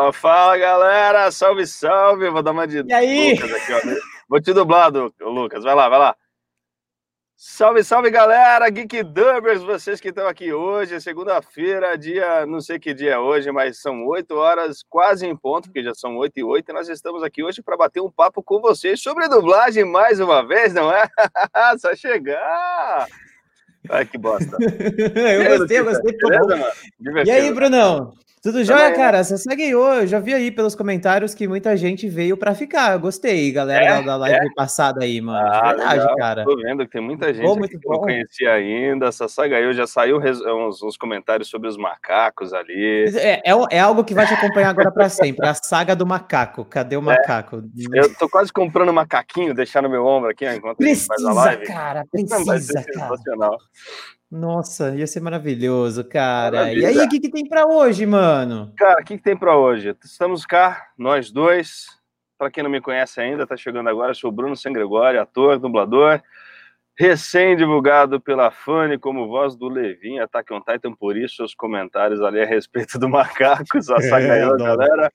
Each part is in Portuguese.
Fala, fala, galera! Salve, salve! Vou dar uma de e aí? Lucas aqui, ó. Vou te dublar, Lucas. Vai lá, vai lá. Salve, salve, galera! Geek Dubbers, vocês que estão aqui hoje, segunda-feira, dia, não sei que dia é hoje, mas são 8 horas, quase em ponto, porque já são 8 e 8, e nós estamos aqui hoje para bater um papo com vocês sobre dublagem mais uma vez, não é? Só chegar! Ai, que bosta. eu gostei, eu gostei. Beleza, mano? E aí, Brunão? Tudo jóia, cara? Você segue eu já vi aí pelos comentários que muita gente veio para ficar. Eu gostei, galera, é, da live é? passada aí, mano. Ah, de verdade, legal. cara. Tô vendo que tem muita gente bom, que bom. não conhecia ainda. Essa saga eu já saiu uns, uns, comentários sobre os macacos ali. É, é, é, algo que vai te acompanhar agora para sempre. A saga do macaco. Cadê o é. macaco? Eu tô quase comprando um macaquinho, deixar no meu ombro aqui, enquanto precisa, faz a live. cara, precisa, cara. Nossa, ia ser maravilhoso, cara. Maravilha. E aí, o que, que tem para hoje, mano? Cara, o que, que tem para hoje? Estamos cá, nós dois. Para quem não me conhece ainda, tá chegando agora, eu sou o Bruno San Gregório, ator, dublador, recém-divulgado pela Fanny como voz do Levin, Attack on Titan, por isso seus comentários ali a respeito do Macacos, a saga é, galera.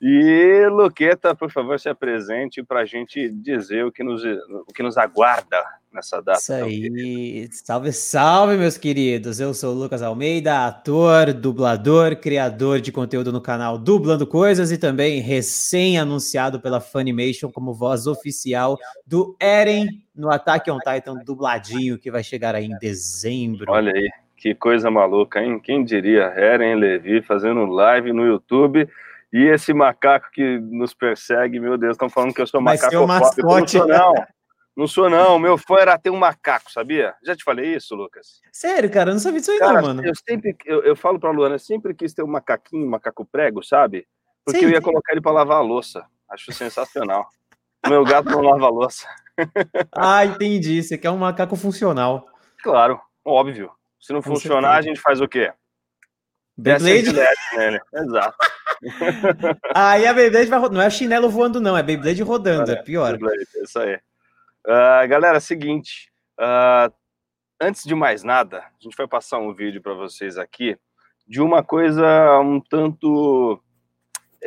E Luqueta, por favor, se apresente para a gente dizer o que, nos, o que nos aguarda nessa data. Isso aí. Salve, salve, meus queridos. Eu sou o Lucas Almeida, ator, dublador, criador de conteúdo no canal Dublando Coisas e também recém-anunciado pela Funimation como voz oficial do Eren no Attack on Titan dubladinho que vai chegar aí em dezembro. Olha aí, que coisa maluca, hein? Quem diria? Eren Levi fazendo live no YouTube e esse macaco que nos persegue, meu Deus, estão falando que eu sou macaco. Mas. Não sou, não. Não sou, não. Meu fã era ter um macaco, sabia? Já te falei isso, Lucas? Sério, cara? Eu não sabia disso aí, cara, não, mano. Eu sempre, eu, eu falo pra Luana, eu sempre quis ter um macaquinho, um macaco prego, sabe? Porque Sim. eu ia colocar ele pra lavar a louça. Acho sensacional. Meu gato não lava a louça. ah, entendi. Você quer um macaco funcional. Claro, óbvio. Se não Com funcionar, certeza. a gente faz o quê? Beyblade? Nele. Exato. Aí a Beyblade vai Não é chinelo voando, não, é Beyblade rodando, é, é pior. Beyblade, isso aí. Uh, galera, seguinte. Uh, antes de mais nada, a gente vai passar um vídeo para vocês aqui de uma coisa um tanto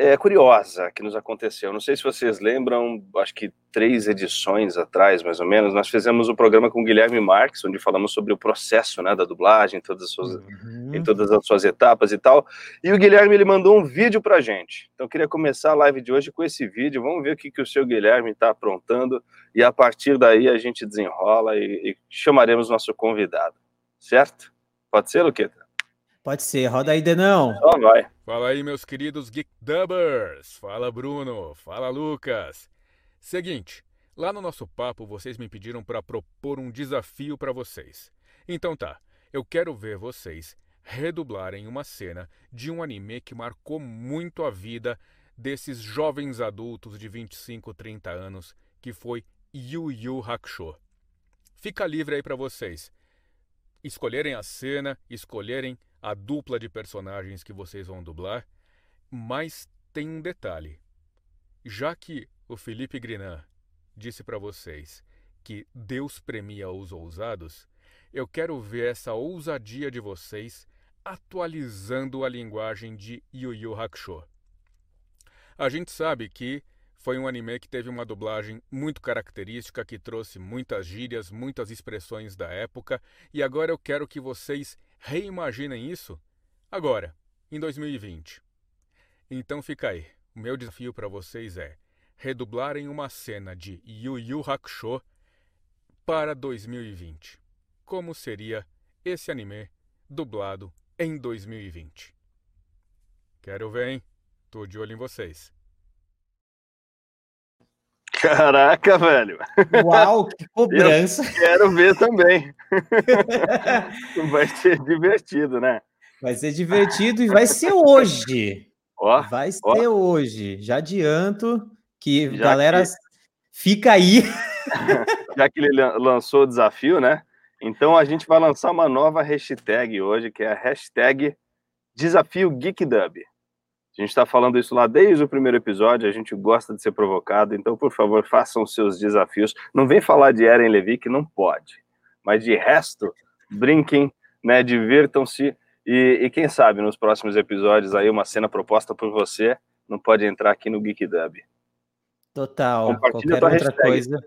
é, curiosa que nos aconteceu. Não sei se vocês lembram, acho que três edições atrás, mais ou menos, nós fizemos o um programa com o Guilherme Marques, onde falamos sobre o processo né, da dublagem, em todas, as suas, uhum. em todas as suas etapas e tal. E o Guilherme ele mandou um vídeo para gente. Então eu queria começar a live de hoje com esse vídeo. Vamos ver o que, que o seu Guilherme está aprontando e a partir daí a gente desenrola e, e chamaremos nosso convidado. Certo? Pode ser, Luqueta? Pode ser, roda aí, Denão. Só vai. Fala aí, meus queridos Geek Dubbers. Fala, Bruno. Fala, Lucas. Seguinte, lá no nosso papo vocês me pediram para propor um desafio para vocês. Então tá, eu quero ver vocês redublarem uma cena de um anime que marcou muito a vida desses jovens adultos de 25, 30 anos, que foi Yu Yu Hakusho. Fica livre aí para vocês escolherem a cena, escolherem a dupla de personagens que vocês vão dublar, mas tem um detalhe. Já que o Felipe Grinan disse para vocês que Deus premia os ousados, eu quero ver essa ousadia de vocês atualizando a linguagem de Yu Yu Hakusho. A gente sabe que foi um anime que teve uma dublagem muito característica, que trouxe muitas gírias, muitas expressões da época, e agora eu quero que vocês reimaginem isso agora, em 2020. Então fica aí. O meu desafio para vocês é redublarem uma cena de Yu Yu Hakusho para 2020. Como seria esse anime dublado em 2020? Quero ver, hein? Tô de olho em vocês. Caraca, velho. Uau, que cobrança. Eu quero ver também. vai ser divertido, né? Vai ser divertido e vai ser hoje. Ó, vai ser ó. hoje. Já adianto que, Já galera, que... fica aí. Já que ele lançou o desafio, né? Então a gente vai lançar uma nova hashtag hoje, que é a hashtag Desafio GeekDub. A gente está falando isso lá desde o primeiro episódio, a gente gosta de ser provocado, então, por favor, façam seus desafios. Não vem falar de Eren Levi, que não pode. Mas de resto, brinquem, né, divirtam-se. E, e, quem sabe nos próximos episódios aí uma cena proposta por você não pode entrar aqui no Geek Dub. Total. Qualquer outra hashtag. coisa.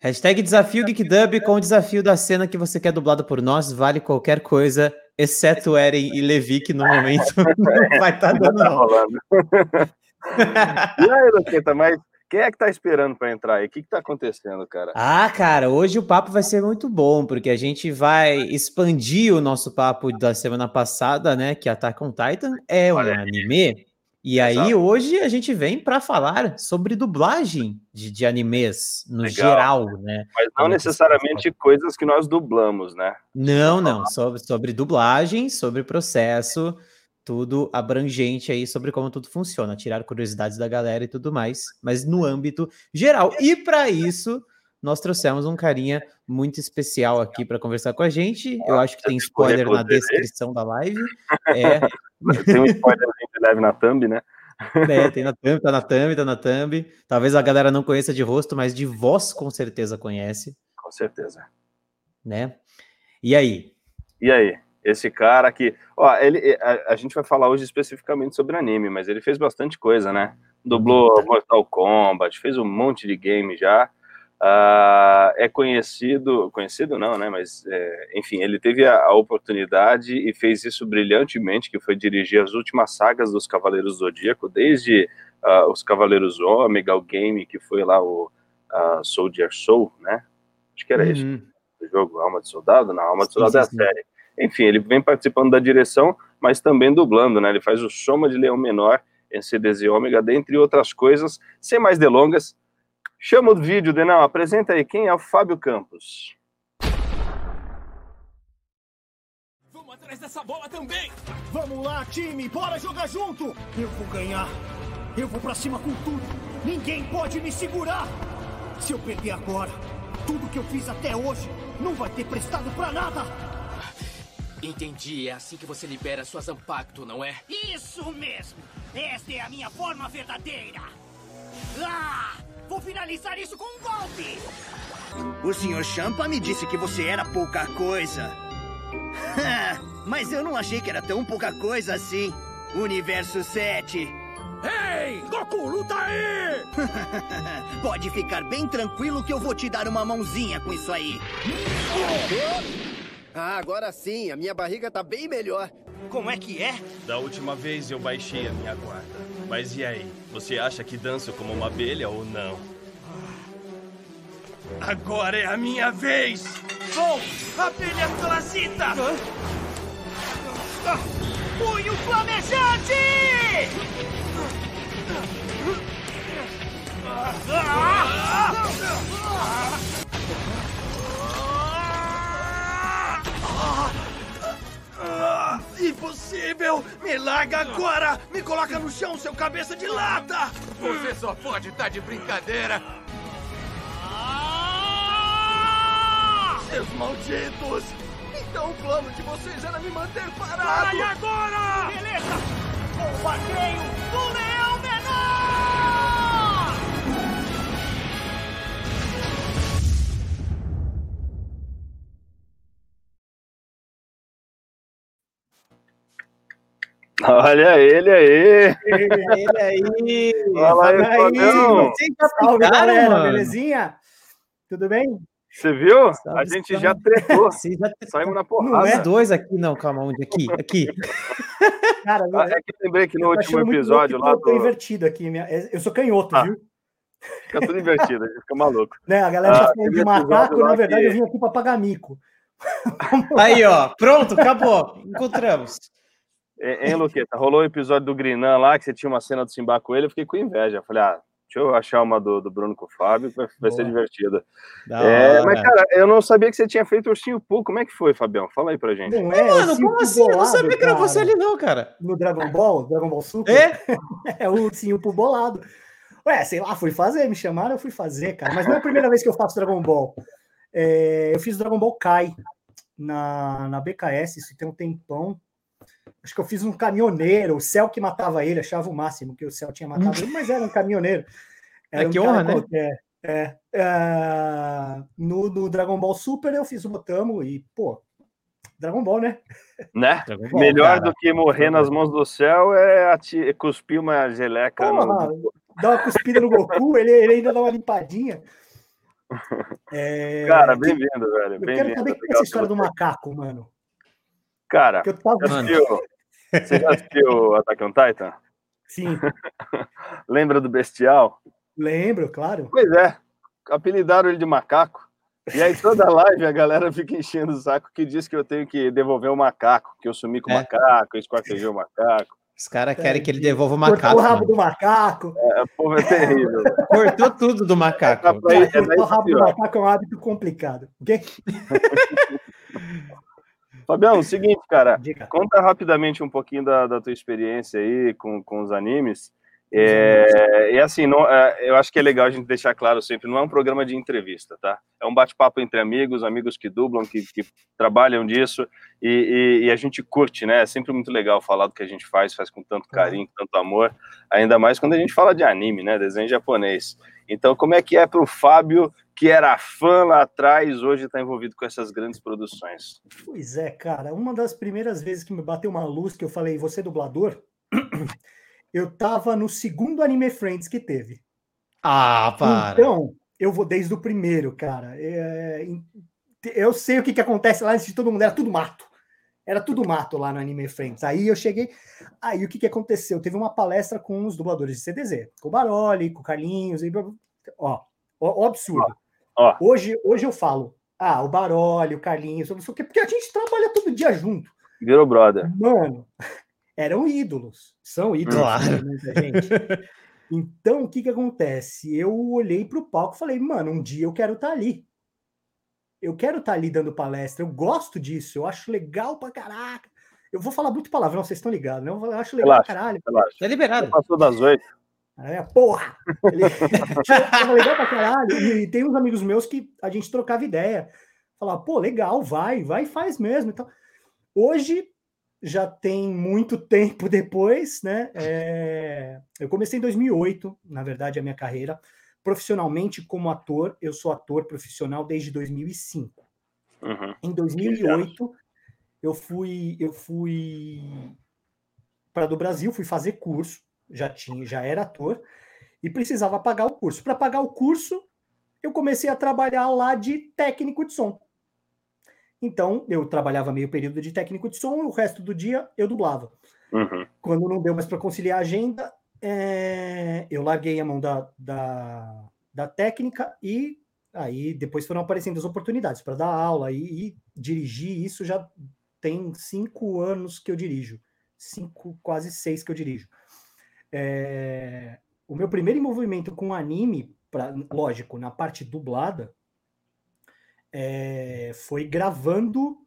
Hashtag desafio GeekDub com o desafio da cena que você quer dublado por nós, vale qualquer coisa, exceto Eren e Levi, que no momento não vai estar tá dando. Tá rolando. e aí, Luqueta, mas quem é que tá esperando para entrar aí? O que, que tá acontecendo, cara? Ah, cara, hoje o papo vai ser muito bom, porque a gente vai expandir o nosso papo da semana passada, né? Que Attack on Titan é um anime. E Exato. aí, hoje a gente vem para falar sobre dublagem de, de animes no Legal. geral, né? Mas não necessariamente coisas que nós dublamos, né? Não, não, sobre, sobre dublagem, sobre processo tudo abrangente aí sobre como tudo funciona, tirar curiosidades da galera e tudo mais, mas no âmbito geral. E para isso, nós trouxemos um carinha muito especial aqui para conversar com a gente. Eu acho que tem spoiler na descrição da live. É... tem um spoiler leve na thumb, né? É, tem na thumb, tá na thumb, tá na thumb. Talvez a galera não conheça de rosto, mas de voz com certeza conhece. Com certeza. Né? E aí? E aí? Esse cara que. Ó, ele, a, a, gente vai falar hoje especificamente sobre anime, mas ele fez bastante coisa, né? Dublou. Mortal Kombat, fez um monte de game já. Uh, é conhecido, conhecido não, né? Mas é, enfim, ele teve a, a, oportunidade e fez isso brilhantemente, que foi dirigir as últimas sagas dos Cavaleiros Zodíaco, desde uh, os Cavaleiros Ômega, o game que foi lá o uh, Soldier Soul, né? Acho que era uhum. isso. O jogo Alma de Soldado? Não, Alma de Soldado sim, é a sim. série. Enfim, ele vem participando da direção, mas também dublando, né? Ele faz o Soma de Leão Menor em CDZ Ômega, dentre outras coisas. Sem mais delongas, chama o vídeo, Denal, apresenta aí quem é o Fábio Campos. Vamos atrás dessa bola também! Vamos lá, time, bora jogar junto! Eu vou ganhar! Eu vou pra cima com tudo! Ninguém pode me segurar! Se eu perder agora, tudo que eu fiz até hoje não vai ter prestado pra nada! Entendi. É assim que você libera sua Zampacto, não é? Isso mesmo! Esta é a minha forma verdadeira! Ah! Vou finalizar isso com um golpe! O Sr. Champa me disse que você era pouca coisa. Mas eu não achei que era tão pouca coisa assim. Universo 7. Ei! Goku, luta aí! Pode ficar bem tranquilo que eu vou te dar uma mãozinha com isso aí. Ah, agora sim, a minha barriga tá bem melhor. Como é que é? Da última vez eu baixei a minha guarda. Mas e aí? Você acha que danço como uma abelha ou não? Agora é a minha vez! Bom, abelha parasita! Ah, punho flamejante! Ah! Ah, impossível! Me larga agora! Me coloca no chão, seu cabeça de lata! Você só pode estar tá de brincadeira! Seus malditos! Então o plano de vocês era me manter parado! Sai agora! Beleza! Bombardeio do Leão Olha ele aí! Ele aí! Fala aí, já Salve, galera, mano. belezinha? Tudo bem? Você viu? Salve, a gente salve. já tretou. já Saímos na porrada. Não é dois aqui, não, calma, onde? Aqui, aqui. Cara, ah, é que lembrei que no último episódio lá. Eu tô invertido aqui, minha... eu sou canhoto, ah. viu? Fica tudo invertido, a gente fica maluco. Né, a galera ah, tá falando de macaco, na verdade que... eu vim aqui para pagar mico. Aí, ó, pronto, acabou. Encontramos. Hein, Luqueta? Rolou o um episódio do Grinan lá, que você tinha uma cena do Simba com ele, eu fiquei com inveja. Falei, ah, deixa eu achar uma do, do Bruno com o Fábio, vai, vai ser divertida. É, mas, cara, eu não sabia que você tinha feito o Ursinho Poo. Como é que foi, Fabião? Fala aí pra gente. Não é, Mano, como assim? Bolado, eu não sabia que era você ali, não, cara. No Dragon Ball, Dragon Ball Super. É? é o Ursinho Poo bolado. Ué, sei lá, fui fazer, me chamaram, eu fui fazer, cara. Mas não é a primeira vez que eu faço Dragon Ball. É, eu fiz Dragon Ball Kai na, na BKS, isso tem um tempão. Acho que eu fiz um caminhoneiro, o céu que matava ele, achava o máximo que o céu tinha matado ele, mas era um caminhoneiro. Era é, que um honra, né? Qualquer. É, é, no, no, Dragon Ball Super eu fiz o Botamo e, pô, Dragon Ball, né? Né? Ball, Melhor cara. do que morrer nas mãos do céu é ati- cuspir uma geleca Porra, no. dá uma cuspida no Goku, ele, ele ainda dá uma limpadinha. É, Cara, bem-vindo, velho. Eu quero Bem-vindo. saber o que é essa história do macaco, mano. Cara, eu tava... assistiu, você já assistiu Attack on Titan? Sim, Lembra do Bestial? lembro, claro. Pois é, apelidaram ele de macaco. E aí toda live a galera fica enchendo o saco que diz que eu tenho que devolver o macaco, que eu sumi com o É. macaco, eu esquartejei o macaco. Os caras querem que ele devolva o Cortou macaco. o rabo mano. do macaco. É, o povo é terrível. Cortou tudo do macaco. É o rabo do macaco é um hábito complicado. ok? Fabião, seguinte, cara, Diga. conta rapidamente um pouquinho da, da tua experiência aí com, com os animes. É, e assim, não, é, eu acho que é legal a gente deixar claro sempre, não é um programa de entrevista, tá? É um bate-papo entre amigos, amigos que dublam, que, que trabalham disso, e, e- e a gente curte, né? É sempre muito legal falar do que a gente faz, faz com tanto carinho, com tanto amor, ainda mais quando a gente fala de anime, né? Desenho japonês. Então, como é que é para o Fábio, que era fã lá atrás, hoje está envolvido com essas grandes produções? Pois é, cara. Uma das primeiras vezes que me bateu uma luz que eu falei, você é dublador? Eu tava no segundo Anime Friends que teve. Ah, para. Então, eu vou desde o primeiro, cara. É, eu sei o que, que acontece lá antes de todo mundo, era tudo mato. Era tudo mato lá no Anime Friends. Aí eu cheguei. Aí o que, que aconteceu? Teve uma palestra com os dubladores de CDZ, com o Baroli, com o Carlinhos. E... Ó, ó, ó absurdo. Ó. Hoje, hoje eu falo, ah, o Baroli, o Carlinhos, não sei o quê, porque a gente trabalha todo dia junto. Virou brother. Mano, eram ídolos. São ídolos. Claro. gente. Então, o que que acontece? Eu olhei para o palco e falei, mano, um dia eu quero estar ali. Eu quero estar ali dando palestra. Eu gosto disso. Eu acho legal pra caraca. Eu vou falar muito palavrão, vocês estão ligados, né? Eu acho legal Relaxa. pra caralho. Relaxa. Tá liberado. Passou das oito. É, porra! Ele... Tava legal pra caralho. E, e tem uns amigos meus que a gente trocava ideia. Falava, pô, legal, vai, vai e faz mesmo. Então, hoje, já tem muito tempo depois, né? é, Eu comecei em 2008, na verdade, a minha carreira. Profissionalmente, como ator, eu sou ator profissional desde 2005. Uhum. Em 2008, eu fui, eu fui para do Brasil, fui fazer curso, já tinha, já era ator e precisava pagar o curso. Para pagar o curso, eu comecei a trabalhar lá de técnico de som. Então, eu trabalhava meio período de técnico de som o resto do dia eu dublava. Uhum. Quando não deu mais para conciliar a agenda, é, eu larguei a mão da, da, da técnica e aí depois foram aparecendo as oportunidades para dar aula e, e dirigir. Isso já tem cinco anos que eu dirijo, cinco, quase seis que eu dirijo. É, o meu primeiro envolvimento com anime, pra, lógico, na parte dublada, é, foi gravando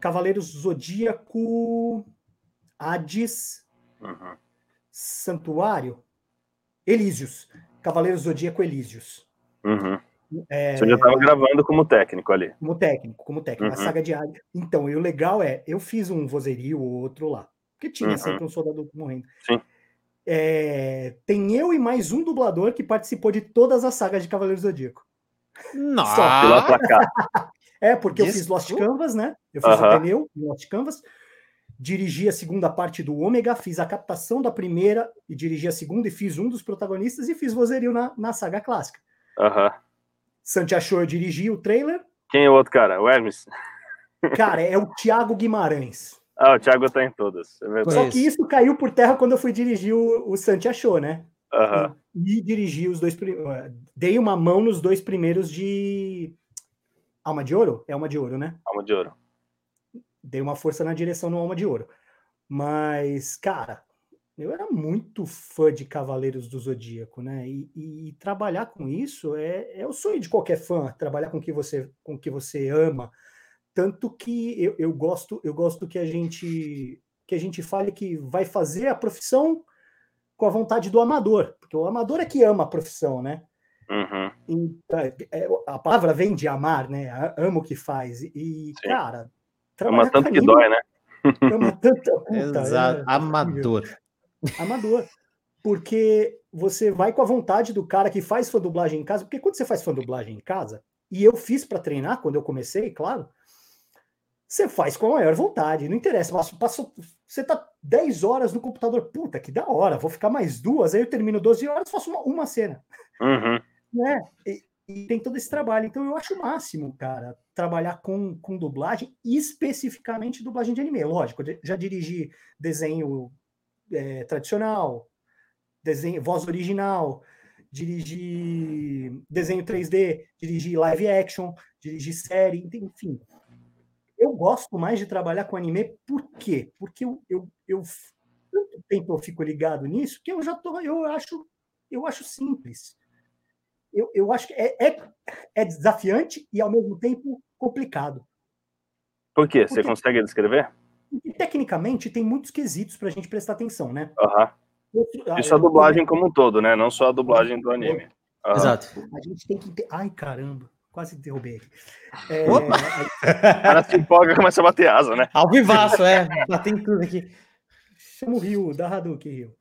Cavaleiros Zodíaco, Hades, Uhum. Santuário, Elísios, Cavaleiros Zodíaco Elísios. Uhum. É, Você já estava gravando como técnico ali. como técnico, como técnico, a Uhum. saga de Hades. Então, e o legal é, eu fiz um vozerio ou outro lá, porque tinha Uhum. sempre um soldado morrendo. Sim. É, tem eu e mais um dublador que participou de todas as sagas de Cavaleiros do Zodíaco. Nossa. De lá pra cá. É, porque eu fiz Lost? Canvas, né? Eu fiz o pneu em Lost Canvas, dirigi a segunda parte do Ômega, fiz a captação da primeira e dirigi a segunda e fiz um dos protagonistas e fiz vozerio na, na saga clássica. Aham. Santi achou, eu dirigi o trailer. Quem é o outro cara? O Hermes? Cara, é o Thiago Guimarães. Ah, o Thiago tá em todas. É. Só que isso caiu por terra quando eu fui dirigir o, o Santi achou, né? Aham. E dirigi os dois. eh, Dei uma mão nos dois primeiros de. Alma de Ouro? É Alma de Ouro, né? Alma de ouro. Dei uma força na direção no Alma de Ouro. Mas, cara, eu era muito fã de Cavaleiros do Zodíaco, né? E, e trabalhar com isso é, é o sonho de qualquer fã, trabalhar com o que você, com o que você ama. Tanto que eu, eu gosto, eu gosto que a gente que a gente fale que vai fazer a profissão com a vontade do amador, porque o amador é que ama a profissão, né? Uhum. Então, é, a palavra vem de amar, né? A- Ama o que faz. E, Sim. cara, Ama tanto que dói, né? ama tanto. Puta, Exato. é. Amador. Amador. Porque você vai com a vontade do cara que faz fã dublagem em casa, porque quando você faz fã dublagem em casa, e eu fiz para treinar quando eu comecei, claro, você faz com a maior vontade, não interessa. Passou, você tá 10 horas no computador, puta, que da hora, vou ficar mais duas, aí eu termino 12 horas, faço uma, uma cena. Uhum. Né? E, e, tem todo esse trabalho. Então eu acho o máximo, cara, trabalhar com, com dublagem, especificamente dublagem de anime. Lógico, já dirigi desenho é, tradicional, desenho, voz original, dirigi desenho 3D, dirigi live action, dirigi série, enfim eu gosto mais de trabalhar com anime, por quê? Porque eu, eu, eu tanto tempo eu fico ligado nisso que eu já tô, eu acho, eu acho simples. Eu, eu acho que é, é, é desafiante e ao mesmo tempo complicado. Por quê? Você Porque, consegue descrever? Tecnicamente tem muitos quesitos para a gente prestar atenção, né? Uhum. Isso a dublagem como um todo, né? Não só a dublagem do anime. Uhum. Exato. A gente tem que ter. Ai, caramba. Quase derrubei aqui. É, Opa! O cara se empolga e começa a bater asa, né? Ao vivaço, é. Batendo tudo aqui. Chama o Rio, da Hadouken Rio.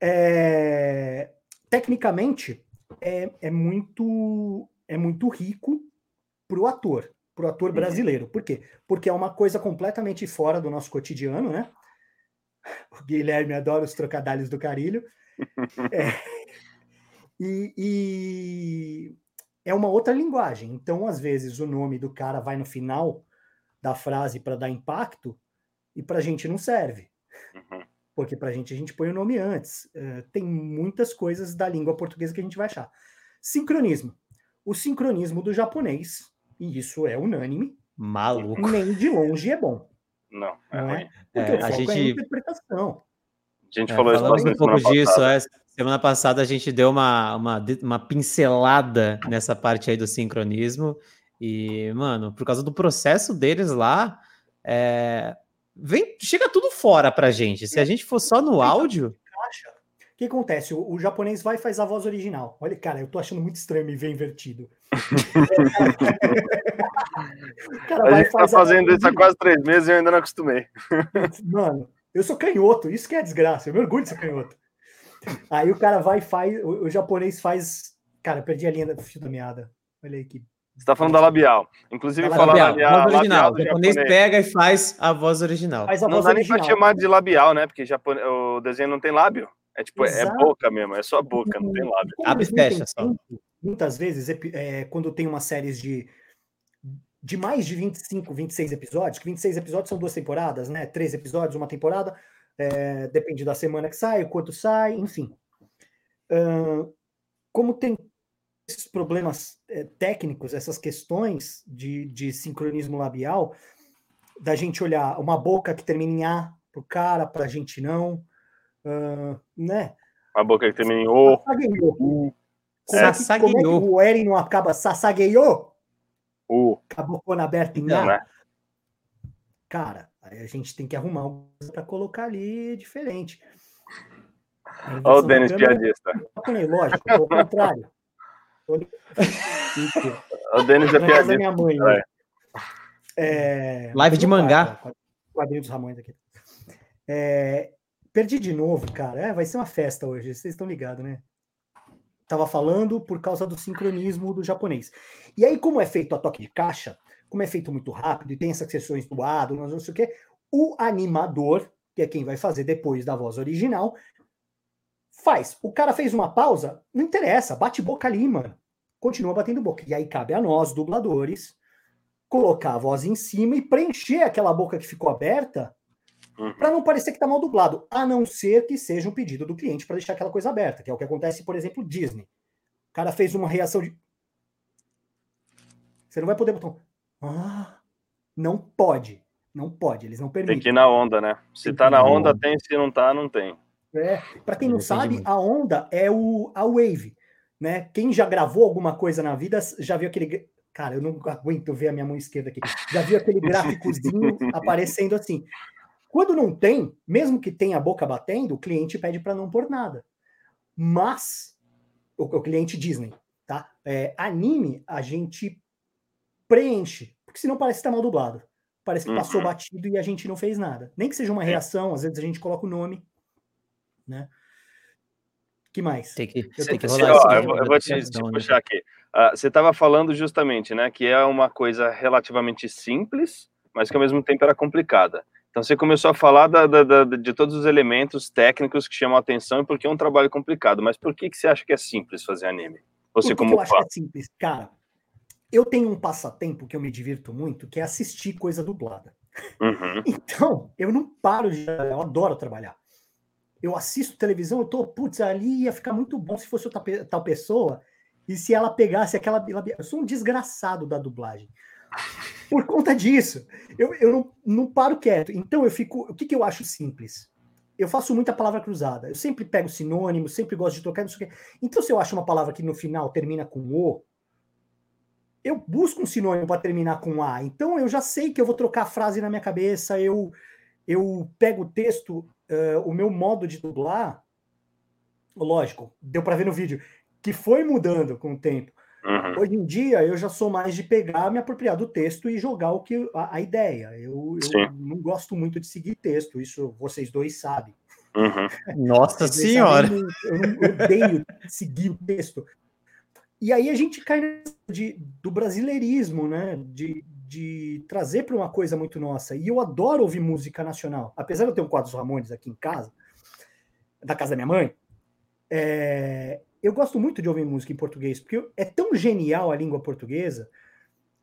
É, tecnicamente, é, é, muito, é muito rico para o ator, para o ator uhum. brasileiro. Por quê? Porque é uma coisa completamente fora do nosso cotidiano, né? O Guilherme adora os trocadilhos do carilho. É, e, e, é uma outra linguagem. Então, às vezes, o nome do cara vai no final da frase para dar impacto e para a gente não serve. Uhum. Porque para a gente a gente põe o nome antes. Uh, tem muitas coisas da língua portuguesa que a gente vai achar. Sincronismo. O sincronismo do japonês, e isso é unânime, maluco. Nem de longe é bom. Não, é não é? Porque é, o foco a gente... é a interpretação. A gente é, falou isso um pouco disso, é, Semana passada a gente deu uma, uma, uma pincelada nessa parte aí do sincronismo. E, mano, por causa do processo deles lá, é... Vem, chega tudo fora pra gente. Se a gente for só no áudio. O que acontece? O, o, japonês vai e faz a voz original. Olha, cara, eu tô achando muito estranho me ver invertido. cara, a gente tá fazendo isso há quase três meses e eu ainda não acostumei. Mano, eu sou canhoto, isso que é desgraça. Eu me orgulho de ser canhoto. Aí o cara vai e faz, o, o, japonês faz. Cara, perdi a linha do fio da meada. Olha aí que. Você tá falando da labial. Inclusive, da labial, labial, voz original. Labial o japonês, japonês, pega e faz a voz original. Faz a não voz dá original. nem pra chamar de labial, né? Porque japone... o desenho não tem lábio. É tipo, é Exato. é boca mesmo, é só boca, não tem lábio. Abre e fecha só. Muitas vezes, é, quando tem uma série de, de mais de 25, 26 episódios, que 26 episódios são duas temporadas, né? Três episódios, uma temporada, é, depende da semana que sai, o quanto sai, enfim como tem esses problemas é, técnicos, essas questões de, de sincronismo labial, da gente olhar uma boca que termina em A pro cara, para a gente não, uh, né? Uma boca que termina em O. Sassagueou. Como, é, que o Eren não acaba sassagueou? O. Acabou na aberta em A. Né? Cara, aí a gente tem que arrumar algo para colocar ali diferente. Olha o Denis piadista. Lógico, ao contrário. o Denis é piadista. Minha mãe, né? é, Live de mangá. Quadrinho dos Ramões aqui. É, perdi de novo, cara. É, vai ser uma festa hoje, vocês estão ligados, né? Tava falando por causa do sincronismo do japonês. E aí, como é feito a toque de caixa, como é feito muito rápido e tem essas sessões do lado, não sei o quê, o animador, que é quem vai fazer depois da voz original, Faz. O cara fez uma pausa, não interessa, bate boca ali, mano. Continua batendo boca. E aí cabe a nós, dubladores, colocar a voz em cima e preencher aquela boca que ficou aberta uhum. para não parecer que tá mal dublado, a não ser que seja um pedido do cliente para deixar aquela coisa aberta, que é o que acontece, por exemplo, Disney. O cara fez uma reação de. Você não vai poder botar. Ah, não pode. Não pode, eles não permitem. Tem que ir na onda, né? Se tem tá na onda, onda, tem, se não tá, não tem. É, para quem não sabe, a onda é o, a wave, né? Quem já gravou alguma coisa na vida já viu aquele. Cara, eu não aguento ver a minha mão esquerda aqui. Já viu aquele gráficozinho aparecendo assim. Quando não tem, mesmo que tenha a boca batendo, o cliente pede para não pôr nada. Mas o, o cliente Disney, tá? É, anime a gente preenche, porque senão parece que tá mal dublado. Parece que passou uhum. batido e a gente não fez nada. Nem que seja uma reação, às vezes a gente coloca o nome né? que mais? Tem que, eu tem que rolar eu, eu vou te, te puxar aqui. Uh, você estava falando justamente, né, que é uma coisa relativamente simples, mas que ao mesmo tempo era complicada. Então você começou a falar da, da, da, de todos os elementos técnicos que chamam a atenção e porque é um trabalho complicado. Mas por que, que você acha que é simples fazer anime? Você como que eu acho que é simples, cara. Eu tenho um passatempo que eu me divirto muito, que é assistir coisa dublada. Uhum. Então, eu não paro de. Eu adoro trabalhar. Eu assisto televisão, eu tô, putz, ali ia ficar muito bom se fosse outra tal pessoa e se ela pegasse aquela. Eu sou um desgraçado da dublagem. Por conta disso, eu, eu não, não paro quieto. Então, eu fico. O que, que eu acho simples? Eu faço muita palavra cruzada. Eu sempre pego sinônimo, sempre gosto de trocar. Então, se eu acho uma palavra que no final termina com o, eu busco um sinônimo para terminar com A. Então eu já sei que eu vou trocar a frase na minha cabeça, eu, eu pego o texto, uh, o meu modo de dublar, lógico, deu para ver no vídeo, que foi mudando com o tempo. Hoje em dia eu já sou mais de pegar, me apropriar do texto e jogar o que a, a ideia. Eu, eu não gosto muito de seguir texto, isso vocês dois sabem. Uhum. Nossa Senhora! Sabem, eu, eu odeio seguir o texto. E aí a gente cai de, do brasileirismo, né? De, de trazer para uma coisa muito nossa. E eu adoro ouvir música nacional. Apesar de eu ter um quadro dos Ramones aqui em casa, da casa da minha mãe, é, eu gosto muito de ouvir música em português, porque é tão genial a língua portuguesa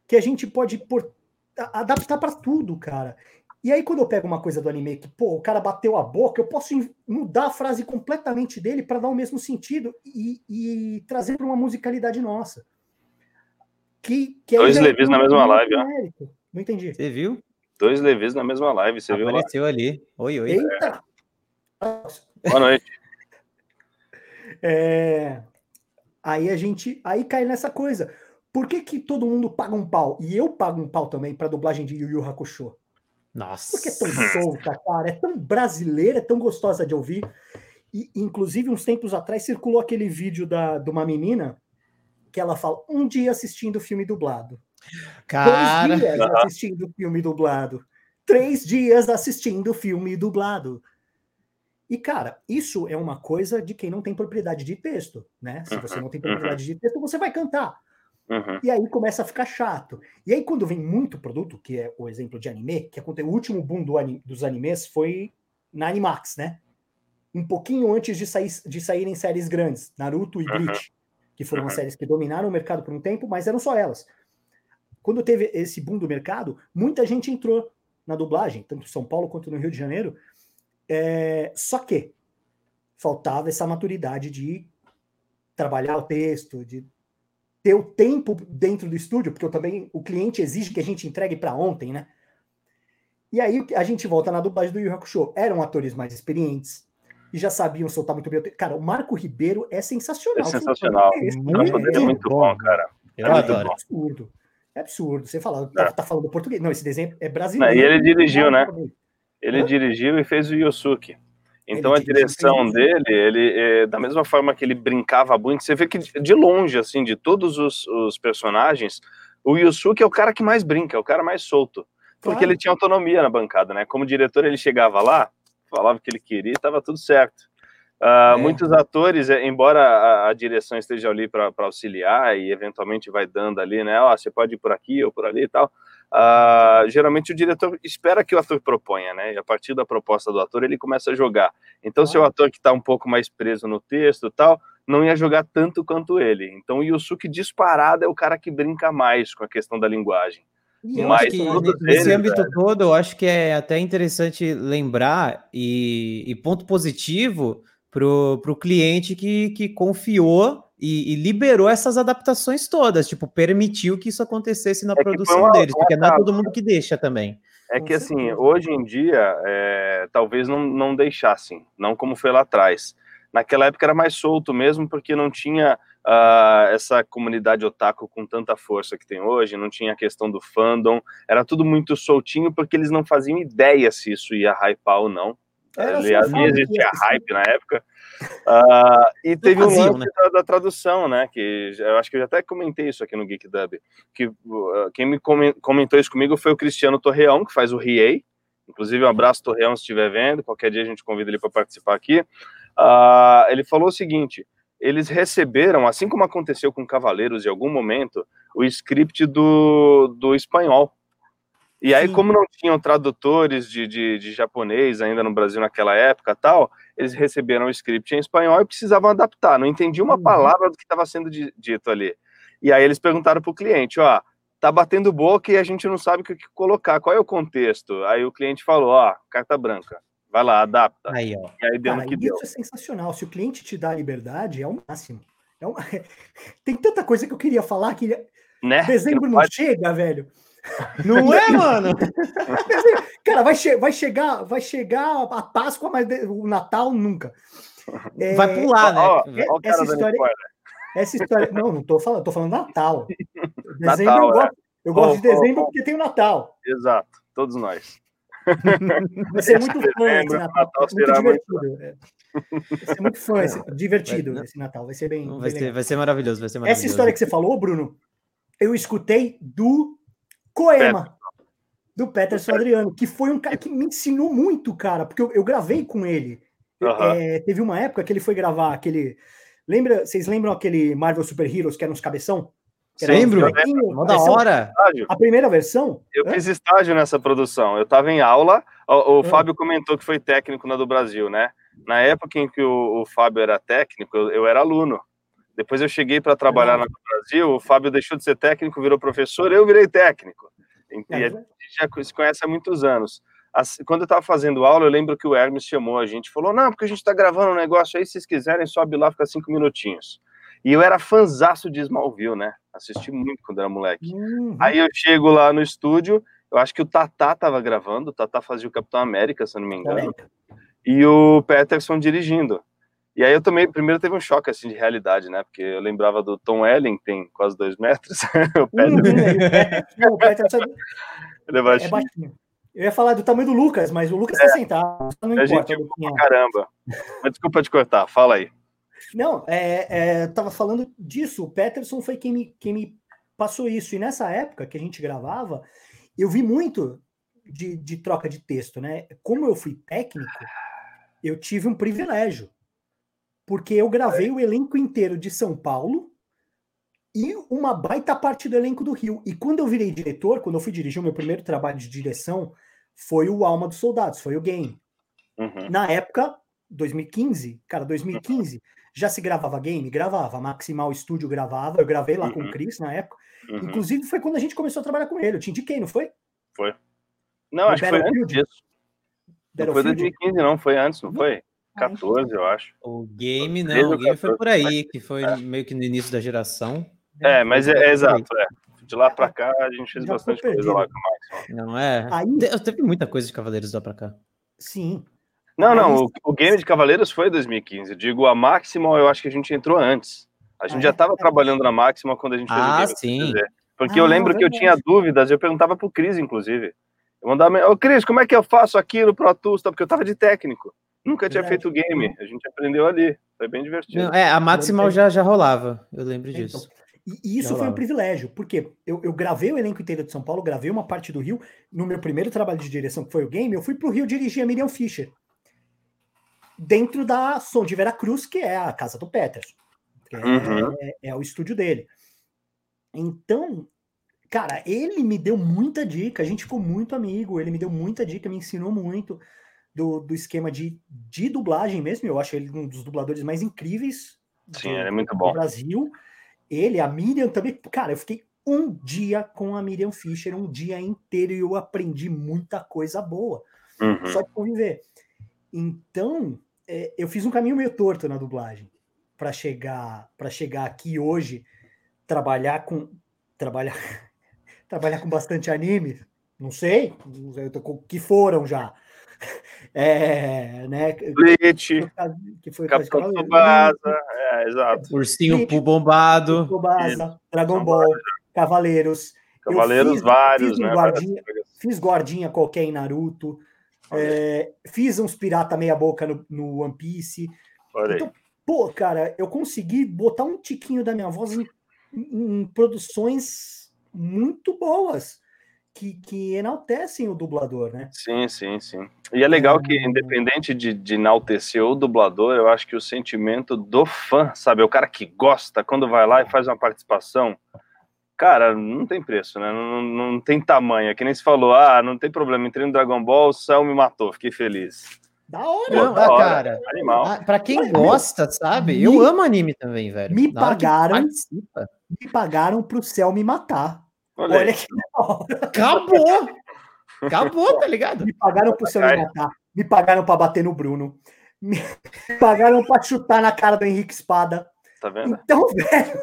que a gente pode por, adaptar para tudo, cara. E aí, quando eu pego uma coisa do anime que, pô, o cara bateu a boca, eu posso mudar a frase completamente dele para dar o mesmo sentido e, e trazer para uma musicalidade nossa. Que, que Dois leves na mesma live, ó. Não entendi. Você viu? Dois leves na mesma live, você Apareceu viu? Apareceu ali. Oi, oi. Eita! Boa noite. É... Aí a gente. Aí cai nessa coisa. Por que, que todo mundo paga um pau? E eu pago um pau também para dublagem de Yu Yu Hakusho. Nossa. Porque é tão solta, cara, é tão brasileira, é tão gostosa de ouvir. E, inclusive, uns tempos atrás circulou aquele vídeo da, de uma menina que ela fala um dia assistindo filme dublado. Cara. Dois dias assistindo filme dublado. Três dias assistindo filme dublado. E, cara, isso é uma coisa de quem não tem propriedade de texto, né? Se você não tem propriedade de texto, você vai cantar. Uhum. E aí começa a ficar chato. E aí, quando vem muito produto, que é o exemplo de anime, que aconteceu, o último boom do, dos animes foi na Animax, né? Um pouquinho antes de, sair, de saírem séries grandes, Naruto e Bleach, uhum. que foram uhum. as séries que dominaram o mercado por um tempo, mas eram só elas. Quando teve esse boom do mercado, muita gente entrou na dublagem, tanto em São Paulo quanto no Rio de Janeiro. É, só que faltava essa maturidade de trabalhar o texto, de ter o tempo dentro do estúdio, porque eu também o cliente exige que a gente entregue para ontem, né? E aí a gente volta na dublagem do Yu Hakusho. Eram atores mais experientes e já sabiam soltar muito bem. Cara, o Marco Ribeiro é sensacional. É sensacional. É muito, é muito bom, cara. Eu é absurdo. É absurdo. Você fala, tá, tá, falando português. Não, esse desenho é brasileiro. Não, e ele dirigiu, né? Ele dirigiu e fez o Yosuke. Então ele a direção dele, ele é, da mesma forma que ele brincava muito, você vê que de longe, assim, de todos os, os personagens, o Yusuke é o cara que mais brinca, é o cara mais solto. Porque claro. ele tinha autonomia na bancada, né? Como diretor, ele chegava lá, falava o que ele queria e estava tudo certo. Uh, é. Muitos atores, é, embora a, a direção esteja ali para auxiliar e eventualmente vai dando ali, né? Ó, oh, você pode ir por aqui ou por ali e tal. Uh, geralmente o diretor espera que o ator proponha, né? E a partir da proposta do ator ele começa a jogar. Então, ah. se o ator que está um pouco mais preso no texto e tal, não ia jogar tanto quanto ele. Então, o Yusuke disparado é o cara que brinca mais com a questão da linguagem. E Mas nesse âmbito velho. todo, eu acho que é até interessante lembrar e, e ponto positivo para o cliente que, que confiou e, e, liberou essas adaptações todas, tipo, permitiu que isso acontecesse na é produção deles, porque não é todo mundo que deixa também. É que assim, hoje em dia, é, talvez não, não deixassem, não como foi lá atrás. Naquela época era mais solto mesmo, porque não tinha uh, essa comunidade otaku com tanta força que tem hoje, não tinha a questão do fandom, era tudo muito soltinho, porque eles não faziam ideia se isso ia hypar ou não. Aliás, nem existia hype na época. Uh, e teve um lance né? da, da, tradução, né? Que eu acho que eu já até comentei isso aqui no Geek Dub. Que uh, quem me comentou isso comigo foi o Cristiano Torreão, que faz o Riei. Inclusive, um abraço, Torreão, se estiver vendo. Qualquer dia a gente convida ele para participar aqui. Uh, ele falou o seguinte: eles receberam, assim como aconteceu com Cavaleiros em algum momento, o script do, do espanhol E aí, Sim. como não tinham tradutores de, de, de, japonês ainda no Brasil naquela época tal, eles receberam o script em espanhol e precisavam adaptar. Não entendia uma uhum. palavra do que estava sendo dito ali. E aí eles perguntaram para o cliente, ó, tá batendo boca e a gente não sabe o que colocar, qual é o contexto? Aí o cliente falou, ó, carta branca, vai lá, adapta. Aí, ó. E aí deu Cara, no que isso deu. é sensacional, se o cliente te dá liberdade, é o máximo. É um... Tem tanta coisa que eu queria falar que né? dezembro não, não pode... chega, velho. Não é, mano? Cara, vai, che vai, chegar, vai chegar a Páscoa, mas o Natal nunca. É... Vai pular, né? Ó, ó, essa história, essa história. Não, não tô falando, tô falando Natal. Dezembro Natal, eu gosto, eu gosto oh, de dezembro oh, porque tem o Natal. Exato, todos nós. Vai ser muito fã esse Natal. Natal muito divertido. É. Vai ser muito fã, esse, divertido vai, esse Natal. Vai ser bem. Vai, bem ser, vai ser maravilhoso, vai ser maravilhoso. Essa história que você falou, Bruno, eu escutei do Coema. Do Peterson Adriano, que foi um cara que me ensinou muito, cara, porque eu, eu gravei com ele. Uhum. É, teve uma época que ele foi gravar aquele Lembra, vocês lembram aquele Marvel Super Heroes que era uns cabeção? Lembro, um da hora. A primeira versão? Eu é? fiz estágio nessa produção. Eu estava em aula, o, o é. Fábio comentou que foi técnico na do Brasil, né? Na época em que o, o Fábio era técnico, eu, eu, era aluno. Depois eu cheguei para trabalhar na do Brasil, o Fábio deixou de ser técnico, virou professor, eu virei técnico. E, a gente já se conhece há muitos anos quando eu estava fazendo aula, eu lembro que o Hermes chamou a gente, falou, não, porque a gente está gravando um negócio aí, se vocês quiserem, sobe lá, fica cinco minutinhos. E eu era fanzaço de Smallville, né? Assisti muito quando era moleque. Uhum. Aí eu chego lá no estúdio, eu acho que o Tatá tava gravando, o Tatá fazia o Capitão América, se eu não me engano, e o Peterson dirigindo. E aí eu também, primeiro teve um choque assim de realidade, né? Porque eu lembrava do Tom Ellen, que tem quase dois metros. o Peterson. Uhum, o Peterson é, é baixinho. Eu ia falar do tamanho do Lucas, mas o Lucas é, tá sentado. Não a importa. Gente, caramba. Mas desculpa te cortar, fala aí. Não, é, é, tava falando disso. O Peterson foi quem me, quem me passou isso. E nessa época que a gente gravava, eu vi muito de, de troca de texto, né? Como eu fui técnico, eu tive um privilégio. Porque eu gravei o elenco inteiro de São Paulo e uma baita parte do elenco do Rio. E quando eu virei diretor, quando eu fui dirigir o meu primeiro trabalho de direção, foi o Alma dos Soldados, foi o Game. Uhum. Na época, 2015, cara, 2015, já se gravava game? Gravava. Maximal Studio gravava, eu gravei lá uhum. com o uhum. Chris na época. Uhum. Inclusive, foi quando a gente começou a trabalhar com ele. Eu te indiquei, não foi? Foi. Não, no acho que foi antes disso. Não foi 2015, não, foi antes, não foi? 14, eu acho. O game, não, o game foi por aí, que foi é. meio que no início da geração. É, mas é, é exato, é de lá para cá a gente fez Já bastante coisa lá com o Max. Não é? Aí... Teve muita coisa de Cavaleiros lá para cá. Sim. Não, não, o, o, game de Cavaleiros foi 2015. Eu digo, a Máxima, eu acho que a gente entrou antes. A gente ah, já estava é? trabalhando na Máxima quando a gente fez ah, o game. Sim. Porque ah, eu lembro que eu tinha dúvidas, eu perguntava pro Cris, inclusive. Eu mandava, ô Cris, como é que eu faço aqui no Pro Tools? Porque eu tava de técnico. Nunca tinha feito game. A gente aprendeu ali. Foi bem divertido. Não, é, a Maximal já, já rolava. Eu lembro então, disso. Então, e isso foi um privilégio, porque eu, eu, gravei o elenco inteiro de São Paulo, gravei uma parte do Rio. No meu primeiro trabalho de direção, que foi o game, eu fui para o Rio dirigir a Miriam Fischer. Dentro da Som de Veracruz, que é a casa do Peterson. É, uhum. é, é, o estúdio dele. Então, cara, ele me deu muita dica, a gente ficou muito amigo, ele me deu muita dica, me ensinou muito do, do esquema de, de dublagem mesmo. Eu acho ele um dos dubladores mais incríveis Sim, do, ele é muito bom. do Brasil. Ele, a Miriam também. Cara, eu fiquei um dia com a Miriam Fischer, um dia inteiro, e eu aprendi muita coisa boa. Uhum. Só de conviver. Então, é, eu fiz um caminho meio torto na dublagem para chegar para chegar aqui hoje, trabalhar com trabalhar trabalhar com bastante anime, não sei, não sei que foram já. É, né? Bleach, que foi Capitão Tsubasa, é, exato. Ursinho Bleach, bombado. Tsubasa, Dragon Ball, Cavaleiros. Cavaleiros fiz, vários, fiz né? Guardinha, fiz guardinha qualquer em Naruto. É, fiz uns pirata meia boca no, no One Piece. Então, pô, cara, eu consegui botar um tiquinho da minha voz em, em produções muito boas que, que enaltecem o dublador, né? Sim, sim, sim. E é legal que, então independente de, de enaltecer o dublador, eu acho que o sentimento do fã, sabe? O cara que gosta, quando vai lá e faz uma participação, Cara, não tem preço, né? Não, não, não tem tamanho. É que nem se falou, ah, não tem problema, entrei no Dragon Ball, o Cell me matou, fiquei feliz. Da hora. Não, da ah, hora, cara. Animal. Ah, pra quem Mas, gosta, sabe? me- Eu amo anime também, velho. me Na pagaram. Me pagaram pro céu me matar. Olha. Olha que da hora. Acabou! Acabou, tá ligado? Me pagaram pro Ai. matar. Me pagaram pra bater no Bruno. Me pagaram pra chutar na cara do Henrique Espada. tá vendo? Então, velho,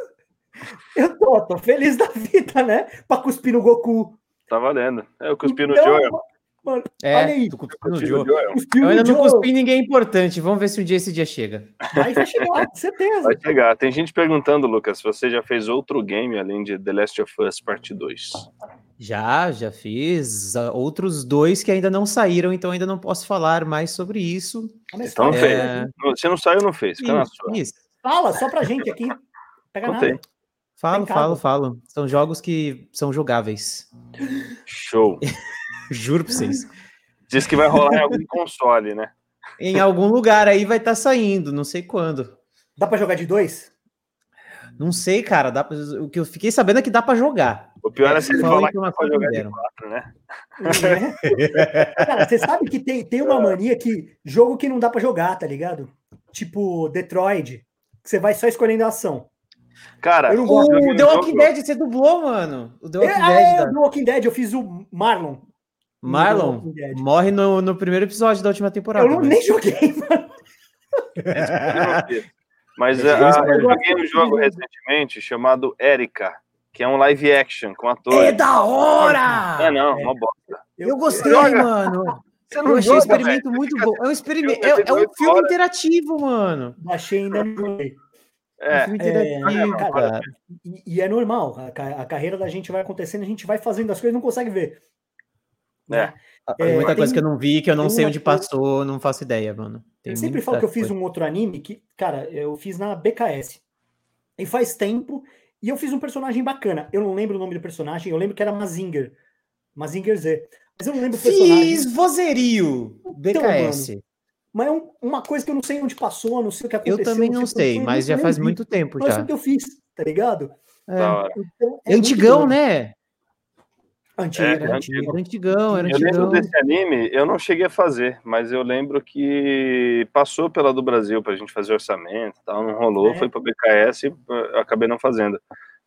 eu tô, tô feliz da vida, né? Pra cuspir no Goku. Tá valendo. É, eu cuspi no Então, Joel. Mano, É, olha aí. no Joe. Joel. Cuspiu Eu ainda não Joe. cuspi em ninguém importante. Vamos ver se um dia esse dia chega. Aí vai chegar, com certeza. Vai chegar. Tem gente perguntando, Lucas, se você já fez outro game além de The Last of Us Parte 2. Já, já fiz outros dois que ainda não saíram, então ainda não posso falar mais sobre isso. Mas Então fala, fez. É. Não- saiu, não fez. Fica na Isso, sua. isso. Fala só pra gente aqui. Pega Contei. nada. Falo, falo, falo. São jogos que são jogáveis. Show. Juro pra vocês. Diz que vai rolar em algum console, né? em algum lugar aí vai estar saindo, não sei quando. Dá pra jogar de dois? Não sei, cara. Dá pra- O que eu fiquei sabendo é que dá pra jogar. O pior é se ele falar que pode jogar de quatro, né? Cara, você sabe que tem, tem uma mania que jogo que não dá pra jogar, tá ligado? Tipo Detroit, que você vai só escolhendo a ação. Cara, O um The Walking jogo- Dead, você dublou, mano. O The É, Walking ah, Dead. é, da- do Walking Dead, eu fiz o Marlon. Marlon morre no, no primeiro episódio da última temporada. Eu não, mas- nem joguei, mano. Mas Eu ah, joguei eu um jogo. recentemente chamado Erika, que é um live action com atores. É da hora! É, não, uma bosta. Eu gostei, Joga. mano. Você Eu achei um experimento velho. muito bom. É um experimento. É, é um 18 filme horas. interativo, mano. Baixei ainda não. É um É, filme É, interativo, cara, cara. E, e é normal, a, a carreira da gente vai acontecendo, a gente vai fazendo as coisas e não consegue ver. É. É, Muita tem- coisa que eu não vi, que eu não sei onde coisa- passou, não faço ideia, mano. Tem Eu sempre falo que eu fiz coisa. um outro anime que, cara, eu fiz na BKS. E faz tempo, e eu fiz um personagem bacana. Eu não lembro o nome do personagem, eu lembro que era Mazinger. Mazinger Z. Mas eu não lembro o personagem. Fiz vozerio, BKS. Mas é um- uma coisa que eu não sei onde passou, não sei o que eu aconteceu. também não sei, mas eu já faz muito tempo Mas já. foi o que eu fiz, tá ligado? É. Então, É muito antigão, né? Antigo, É, antigo. antigo. Era antigão, era Eu lembro antigão. desse anime, eu não cheguei a fazer, mas eu lembro que passou pela do Brasil pra gente fazer orçamento e tal, não rolou, É. foi pra BKS e eu acabei não fazendo.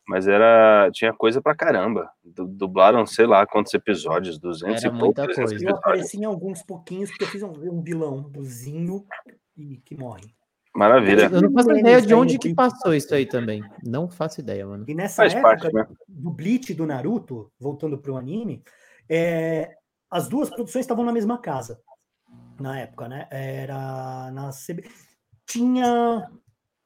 Mas era. Tinha coisa pra caramba. Du- Dublaram, sei lá quantos episódios, 200 Era e muita poucos coisa. Eu apareci em alguns pouquinhos, porque eu fiz um, um vilão do Zinho e que morre. Maravilha. Eu não faço ideia de onde que passou isso aí também. Não faço ideia, mano. E nessa Faz época parte, né? do Bleach do Naruto, voltando para o anime, é, as duas produções estavam na mesma casa na época, né? Era na CB... tinha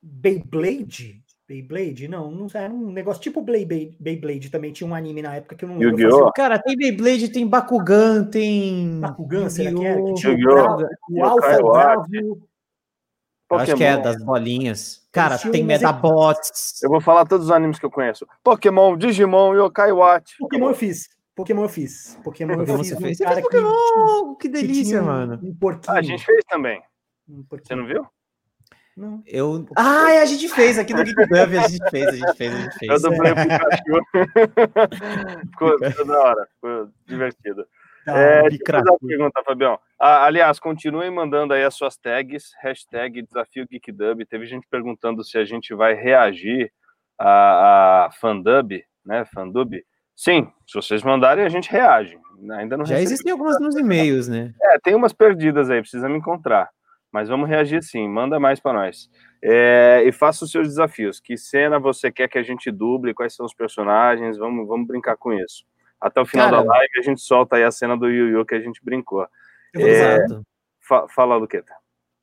Beyblade, Beyblade, não, não era um negócio tipo Blade, Bey- Beyblade também tinha um anime na época que eu não lembro. Yu-Gi-Oh! Cara, tem Beyblade, tem Bakugan, tem. Bakugan, será que era? Que Yu-Gi-Oh! tinha o, Yu-Gi-Oh! Bravo, o Alpha. Bravo. Eu Acho que é Pokémon. das bolinhas. Cara, tinham tem umas Metabots. Eu vou falar todos os animes que eu conheço: Pokémon, Digimon, Yokai Watch. Pokémon eu fiz. Pokémon eu fiz. Pokémon eu Pokémon fiz. você fez? Você cara fez que- Pokémon! Que que delícia, um- mano. Um porquinho. Ah, a gente fez também. um. Você não viu? Não. Eu. Ah, a gente fez aqui no Geek Dub, a gente fez, a gente fez, a gente Eu fez. dublei o Pikachu. ficou, ficou da hora, ficou divertido. Tá. É, uma pergunta, Fabião. Ah, aliás, continuem mandando aí as suas tags, hashtag Desafio GeekDub. Teve gente perguntando se a gente vai reagir a, a Fandub, né? Fandub. Sim, se vocês mandarem, a gente reage. Ainda não Já existem algumas nos e-mails, né? É, tem umas perdidas aí, precisa me encontrar. Mas vamos reagir sim, manda mais para nós. É, e faça os seus desafios. Que cena você quer que a gente duble? Quais são os personagens? Vamos, vamos brincar com isso. Até o final Cara, da live a gente solta aí a cena do Yu Yu que a gente brincou. É. Fa fala, Luqueta.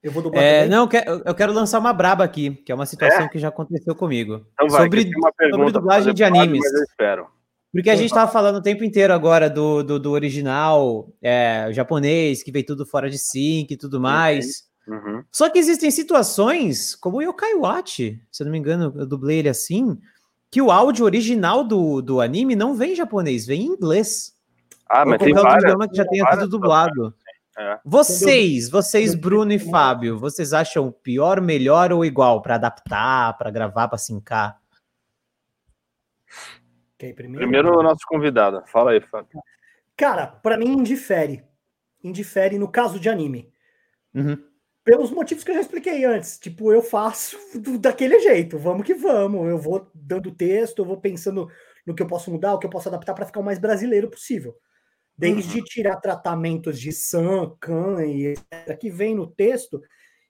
eu vou dublar É, não, eu quero- eu quero lançar uma braba aqui, que é uma situação que já aconteceu comigo. Então vai, sobre, sobre dublagem de animes. Mas eu espero. Porque a gente tava falando o tempo inteiro agora do, do, do original é, japonês, que veio tudo fora de sync e tudo mais. Uhum. Só que existem situações, como o Yokai Watch, se eu não me engano, eu dublei ele assim, que o áudio original do, do anime não vem em japonês, vem em inglês. Ah, mas tem várias. idioma que já tenha sido dublado. É. Vocês, vocês, Bruno e Fábio, vocês acham pior, melhor ou igual para adaptar, para gravar, para sincar? Ir primeiro? Primeiro o nosso convidado. Fala aí, Fábio. Cara, pra mim indifere. Indifere no caso de anime. Uhum. Pelos motivos que eu já expliquei antes. Tipo, eu faço do- daquele jeito. Vamos que vamos. Eu vou dando texto, eu vou pensando no que eu posso mudar, o que eu posso adaptar para ficar o mais brasileiro possível. Desde tirar tratamentos de San, Kan e etc. que vem no texto.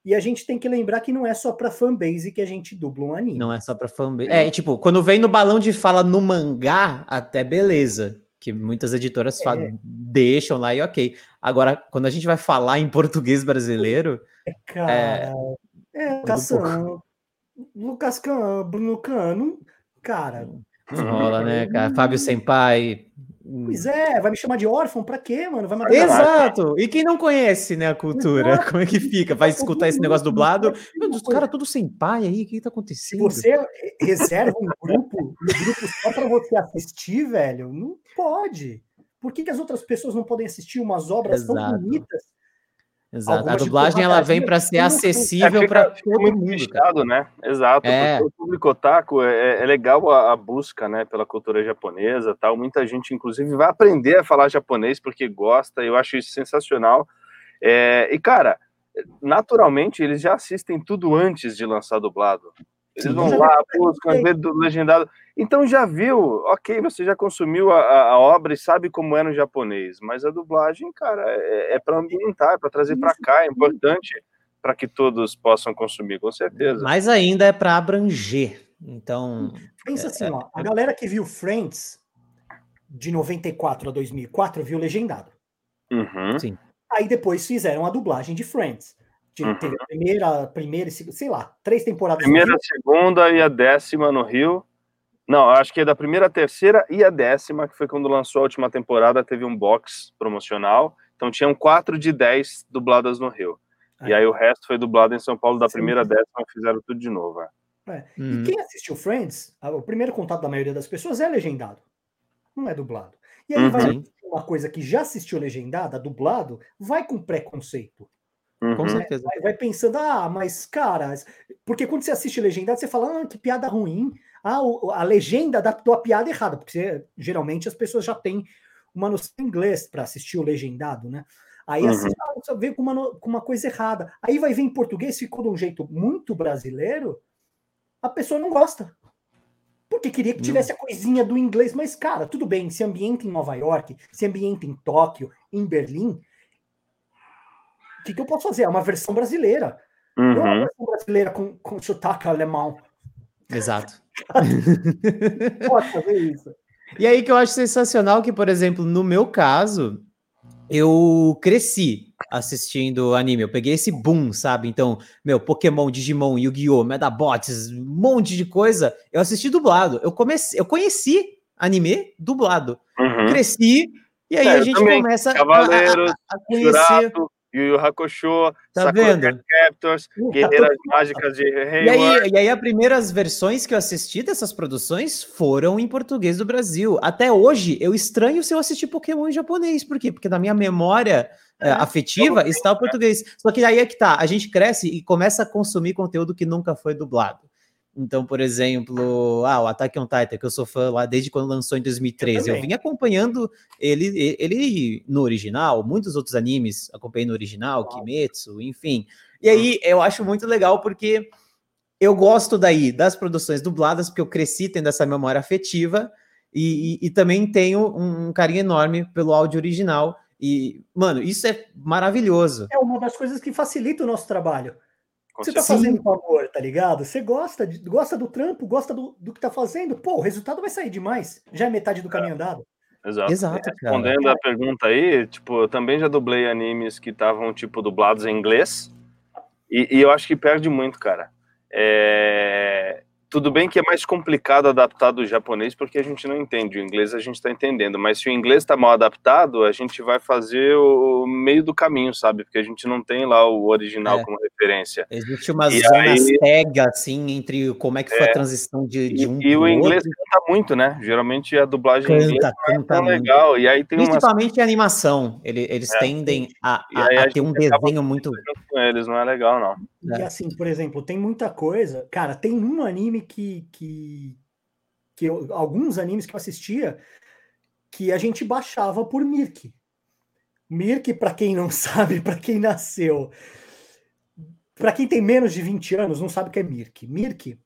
E a gente tem que lembrar que não é só para fanbase que a gente dubla um anime. Não é só pra fanbase. É, tipo, quando vem no balão de fala no mangá, até beleza. Que muitas editoras É. falam, deixam lá e ok. Agora, quando a gente vai falar em português brasileiro, Cara, é, Lucas Tudo Can, Lucas Can, Bruno Can, não- cara, não rola, né, cara? Fábio Senpai. pois é, vai me chamar de órfão pra quê, mano? Vai matar Exato! E quem não conhece, né, a cultura, Exato. como é que fica? Vai escutar esse negócio dublado? Meu Deus, caras tudo sem pai aí, o que, tá acontecendo? você reserva um grupo, um grupo só pra você assistir, velho, não pode. Por que, que as outras pessoas não podem assistir umas obras tão Exato. bonitas? Exato. A algumas dublagem ela vem para ser acessível É, para todo muito mundo, né? Exato. É. Porque o público otaku é, é legal a, a busca, né, pela cultura japonesa, tal. Muita gente, inclusive, vai aprender a falar japonês porque gosta. Eu acho isso sensacional. É, e cara, naturalmente eles já assistem tudo antes de lançar dublado. Eles vão lá, vi- buscam, vê do legendado. Então já viu, ok, você já consumiu a, a- obra e sabe como é no japonês, mas a dublagem, cara, é, é para ambientar, é para trazer para cá, é importante para que todos possam consumir, com certeza. Mas ainda é para abranger. Então, Pensa É, assim, é, ó, a galera que viu Friends de 94 a 2004 viu legendado. Uhum. sim. Aí depois fizeram a dublagem de Friends. Te- Uhum. Teve a primeira, primeira, e sei lá, três temporadas. Primeira, segunda e a décima no Rio. Não, acho que é da primeira, terceira e a décima, que foi quando lançou a última temporada, teve um box promocional. Então tinham quatro de dez dubladas no Rio. E É. aí o resto foi dublado em São Paulo da Sim. primeira, décima, fizeram tudo de novo. é. Uhum. E quem assistiu Friends, o primeiro contato da maioria das pessoas é legendado. Não é dublado. E aí Uhum. vai uma coisa que já assistiu legendada, dublado, vai com preconceito. Com Uhum. certeza. Vai, vai pensando, ah, mas cara, porque quando você assiste legendado, você fala, ah, que piada ruim. Ah, o- a legenda adaptou a piada errada, porque você- geralmente as pessoas já têm uma noção em inglês para assistir o legendado, né? Aí Uhum. assiste, ah, você vê com uma, com uma coisa errada. Aí vai ver em português, ficou de um jeito muito brasileiro, a pessoa não gosta. Porque queria que tivesse a coisinha do inglês, mas, cara, tudo bem, se ambienta em Nova York, se ambienta em Tóquio, em Berlim, o que, que eu posso fazer? É uma versão brasileira. Não é uma Uhum. versão brasileira com, com sotaque alemão. Exato. Pode fazer isso. E aí que eu acho sensacional que, por exemplo, no meu caso, eu cresci assistindo anime. Eu peguei esse boom, sabe? Então, meu, Pokémon, Digimon, Yu-Gi-Oh!, Medabots, um monte de coisa. Eu assisti dublado. Eu comecei, eu conheci anime dublado. Uhum. Cresci e aí É, a gente também. começa a- a, a conhecer. Yu Yu Hakusho, Tá Sakura vendo? Captors, Guerreiras Mágicas de E Hayward. aí, e aí, as primeiras versões que eu assisti dessas produções foram em português do Brasil. Até hoje, eu estranho se eu assistir Pokémon em japonês. Por quê? Porque na minha memória é, afetiva está o português. Só que aí é que tá, a gente cresce e começa a consumir conteúdo que nunca foi dublado. Então, por exemplo, ah, o Attack on Titan, que eu sou fã lá desde quando lançou em 2013. Eu, também. vim acompanhando ele, ele no original, muitos outros animes acompanhei no original, Kimetsu, enfim. E aí eu acho muito legal porque eu gosto daí das produções dubladas, porque eu cresci tendo essa memória afetiva e, e- e também tenho um, um carinho enorme pelo áudio original. E, mano, isso é maravilhoso. É uma das coisas que facilita o nosso trabalho. Com Você tá fazendo com amor, tá ligado? Você gosta, de- gosta do trampo, gosta do, do que tá fazendo. Pô, o resultado vai sair demais. Já é metade do caminho andado. Exato. Exato, cara. Respondendo a pergunta aí, tipo, eu também já dublei animes que estavam, tipo, dublados em inglês. E, e eu acho que perde muito, cara. É, Tudo bem que é mais complicado adaptar do japonês porque a gente não entende. O inglês a gente está entendendo. Mas se o inglês está mal adaptado, a gente vai fazer o meio do caminho, sabe? Porque a gente não tem lá o original É. como referência. Existe uma E zona aí- cega, assim, entre como é que foi É. a transição de, de E, um e o pro inglês outro. canta muito, né? Geralmente a dublagem inglês Canta, é canta tão muito. legal. E aí tem umas Principalmente a animação. Ele- eles É. tendem a, E a- a a ter um desenho muito. com eles, não é legal, não. E É. assim, por exemplo, tem muita coisa. Cara, tem um anime que, que, que eu- alguns animes que eu assistia que a gente baixava por Mirk. Mirk, para quem não sabe, para quem nasceu, para quem tem menos de 20 anos, não sabe o que é Mirk. Mirk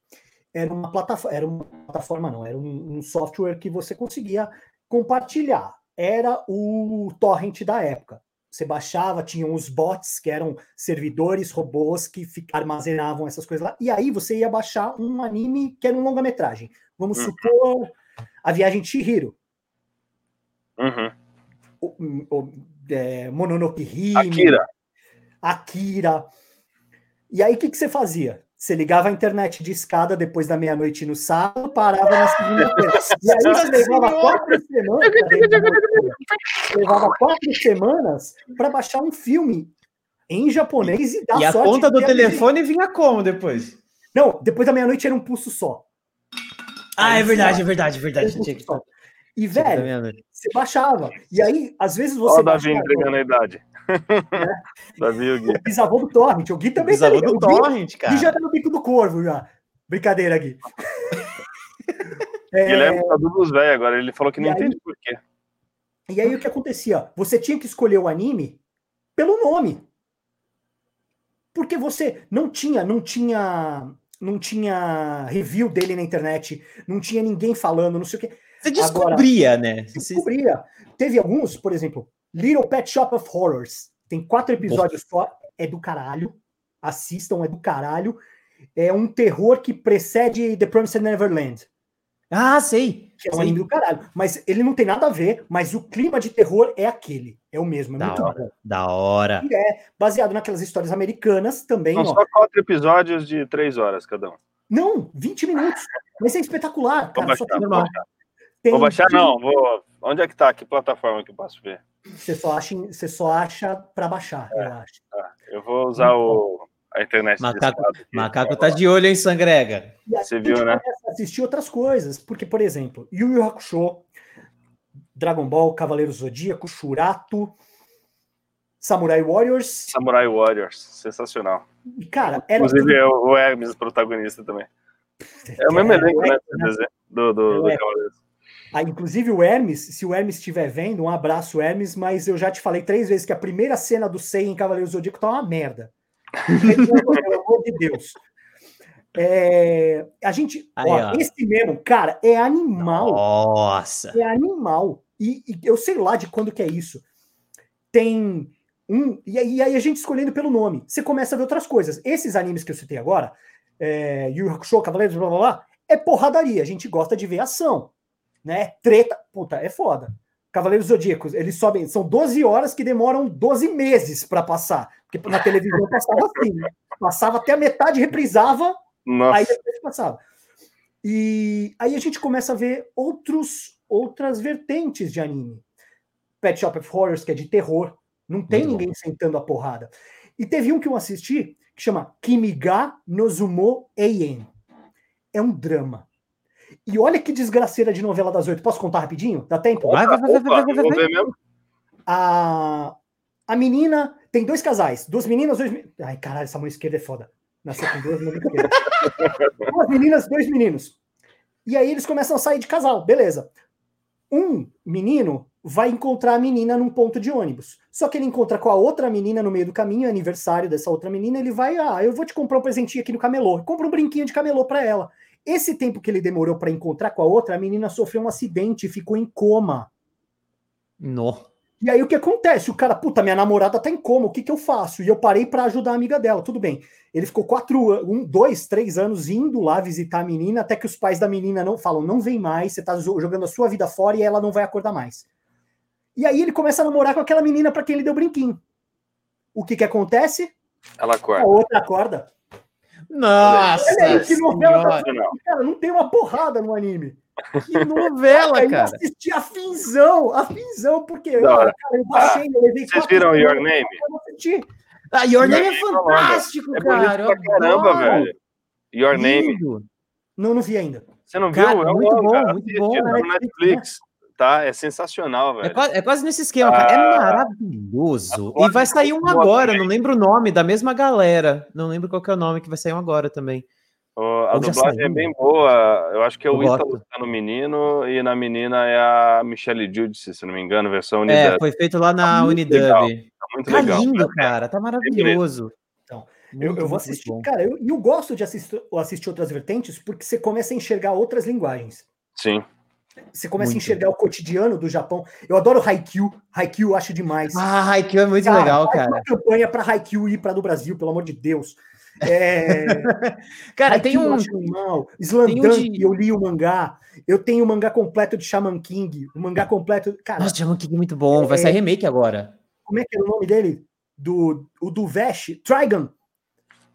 era uma plataforma, era uma plataforma não, era um, um software que você conseguia compartilhar. Era o torrent da época. Você baixava, tinham os bots, que eram servidores, robôs que armazenavam essas coisas lá. E aí você ia baixar um anime que era um longa-metragem. Vamos Uhum. supor A Viagem de Chihiro, Uhum. o, o, é, Mononoke Hime, Akira. Akira. E aí, o que, que você fazia? Você ligava a internet de escada depois da meia-noite no sábado, parava na segunda-feira. E aí você levava quatro semanas. levava quatro semanas para baixar um filme em japonês e dar E a sorte conta do que era- telefone vinha como depois? Não, depois da meia-noite era um pulso só. Ah, é Aí, verdade, é verdade, é verdade. um. E, velho, você baixava. E aí, às vezes Ó, você. o Davi entregando a idade. Davi o Gui. O bisavô do Torrent. O Gui também tá Bisavô ligado. do O Gui- Torrent, Gui já cara. tá no bico do corvo já. Brincadeira, Gui. É, Guilherme tá dos velho agora. Ele falou que não E aí- entende por quê. E aí o que acontecia? Você tinha que escolher o anime pelo nome. Porque você não tinha, não tinha, não tinha review dele na internet, não tinha ninguém falando, não sei o quê. Você descobria, né? Você- Descobria. Teve alguns, por exemplo, Little Pet Shop of Horrors. Tem quatro episódios só, é do caralho. Assistam, é do caralho. É um terror que precede The Promised Neverland. Ah, sei. que é um anime do caralho. Mas ele não tem nada a ver, mas o clima de terror é aquele. É o mesmo, é Da muito hora. bom. Da hora. E é baseado naquelas histórias americanas também, São só quatro episódios de três horas cada um. Não, 20 minutos. Mas é espetacular, Vou cara. baixar, Só tem- vou baixar. tem- Vou baixar, não. Vou... Onde é que tá? Que plataforma que eu posso ver? Você só acha, você só acha para baixar, É. eu acho. Eu vou usar o... a internet. Macaco- aqui. Macaco tá de olho, hein, Sangrega? E aí Você viu, né? começa a assistir outras coisas, porque, por exemplo, Yu Yu Hakusho, Dragon Ball, Cavaleiro Zodíaco, Shurato, Samurai Warriors, Samurai Warriors. Sensacional. e, cara, era Inclusive é o o Hermes, o protagonista também. É o mesmo É, elenco, é, né? do Do, do, do É. Ah, inclusive o Hermes, se o Hermes estiver vendo, um abraço, Hermes, mas eu já te falei três vezes que a primeira cena do Sei em Cavaleiro Zodíaco tá uma merda. Pelo amor de Deus. É, a gente, Aí, ó, ó. esse mesmo, cara, é animal. Nossa. É animal. E, e eu sei lá de quando que é isso. Tem um. E aí, e aí a gente escolhendo pelo nome. Você começa a ver outras coisas. Esses animes que eu citei agora, é, Yu Hakusho, Cavaleiros, blá blá blá, é porradaria. A gente gosta de ver ação. Né? Treta. Puta, é foda. Cavaleiros Zodíacos, eles sobem. São 12 horas que demoram 12 meses para passar. Porque na televisão passava assim. né? Passava até a metade, reprisava, Nossa. Aí depois passava. E aí a gente começa a ver outros, outras vertentes de anime. Pet Shop of Horrors, que é de terror. Não tem Muito ninguém sentando a porrada. E teve um que eu assisti que chama Kimiga Nozumo Eien. É um drama. E olha que desgraceira de novela das oito. Posso contar rapidinho? Dá tempo? Vai, vai, vai, vai, Opa, vai, vai, mesmo. A, a menina tem dois casais, duas meninas, dois meninos. Ai, caralho, essa mão esquerda é foda. Nasceu com duas mãos esquerdas. duas meninas, dois meninos. E aí eles começam a sair de casal, beleza. Um menino vai encontrar a menina num ponto de ônibus. Só que ele encontra com a outra menina no meio do caminho, é aniversário dessa outra menina, ele vai, ah, eu vou te comprar um presentinho aqui no camelô. Compra um brinquinho de camelô para ela. Esse tempo que ele demorou para encontrar com a outra, a menina sofreu um acidente e ficou em coma. No. E aí o que acontece? O cara, puta, minha namorada tá em coma, o que que eu faço? E eu parei para ajudar a amiga dela, tudo bem. Ele ficou quatro, um, dois, três anos indo lá visitar a menina, até que os pais da menina não falam, não vem mais, você tá jogando a sua vida fora e ela não vai acordar mais. E aí ele começa a namorar com aquela menina para quem ele deu brinquinho. O que que acontece? Ela A acorda. outra acorda. Nossa. Olha aí, que novela da... Cara, não tem uma porrada no anime. Que novela, Aí eu cara. assisti a finzão, a finzão, porque hora. cara, eu baixei, eu levei Vocês quatro viram Your Name? assistir. Ah, Your Name é Your Name fantástico, É cara. eu pra caramba, velho. Your Name. Lindo. Não, não vi ainda. Você não Cara, viu? É muito bom, muito assiste, bom. tá Netflix. Tá? É sensacional, É velho. quase, é quase nesse esquema, cara. É Ah. maravilhoso. Agora E vai sair um agora, não lembro o nome, da mesma galera. Não lembro qual que é o nome que vai sair um agora também. O- a Ou dublagem é bem boa. Eu acho que é o Eu Ítalo tá no menino e na menina é a Michelle Giudice, se não me engano, versão unidub. É, foi feito lá na Tá muito Unidub. legal, Tá muito Tá legal. lindo, cara. Tá maravilhoso. Então, Muito, Eu, eu vou assistir, cara, eu, e eu gosto de assistir, assistir outras vertentes porque você começa a enxergar outras linguagens. Sim. Você começa Muito. a enxergar o cotidiano do Japão. Eu adoro Haikyuu, Haikyuu eu acho demais. Ah, Haikyuu é muito Cara, legal, cara. uma campanha para Haikyuu ir para do Brasil, pelo amor de Deus. É, Cara, tem Haikyuu eu um. acho animal. Slandunk, de- eu li o mangá. Eu tenho o mangá completo de Shaman King. O mangá completo. Cara, Nossa, Shaman King é muito bom. Vai sair remake agora. como é que era o nome dele? Do, o do Vesh? Trigon.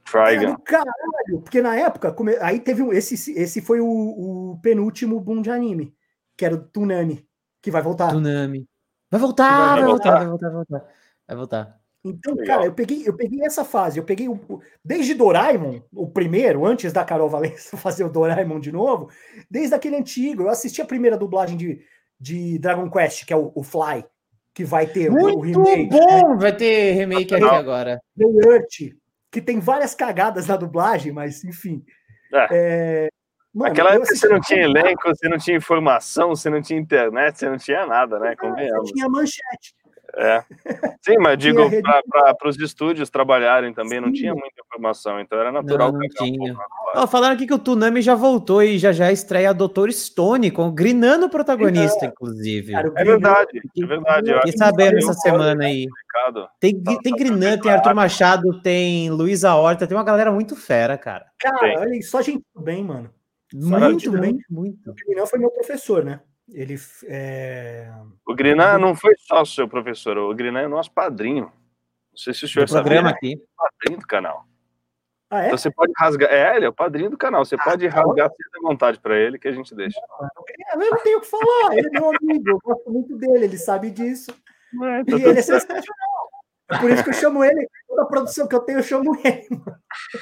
Trigon. caralho, porque na época, come- aí teve um, esse, esse foi o, o penúltimo boom de anime, que era o Tunami, que vai voltar. Tsunami. Vai voltar, Vai vai voltar, voltar. vai voltar, vai voltar. Vai voltar. Então, Legal. cara, eu peguei, eu peguei essa fase, eu peguei o, o- desde Doraemon, o primeiro, antes da Carol Valença fazer o Doraemon de novo, desde aquele antigo, eu assisti a primeira dublagem de, de Dragon Quest, que é o, o Fly, que vai ter o- o Muito remake, né? bom! Vai ter remake aqui agora. The Earth, que tem várias cagadas na dublagem, mas enfim. É, mano, Naquela época assisti você não tinha elenco, você não tinha informação, você não tinha internet, você não tinha nada, né? Você Convenhamos. tinha manchete. É. Sim, mas digo, para os estúdios trabalharem também, não Sim. tinha muita informação, então era natural Não, não um tinha. Ó, falaram aqui que o Tsunami já voltou e já já estreia a Dr. Stone, com o Grinano o protagonista, inclusive. Cara, o É Green verdade, é verdade. Eu acho Fiquei que sabendo essa semana aí. complicado. Tem, tem Grinan, tem Arthur Machado, tem Luísa Horta, tem uma galera muito fera, cara. Cara, olha só gente do bem, mano. Muito, bem. muito, muito. O Grinão foi meu professor, né? Ele é... O Grinan não foi só seu professor, o Grinan é nosso padrinho. Não sei se o senhor Do programa aqui. é o padrinho do canal. Ah, é? Então você pode rasgar. É, ele é o padrinho do canal. Você pode rasgar sem vontade para ele que a gente deixa. Eu não tenho o que falar, ele é meu amigo, eu gosto muito dele, ele sabe disso. É, tá E ele é sensacional. É por isso que eu chamo ele, toda a produção que eu tenho, eu chamo ele.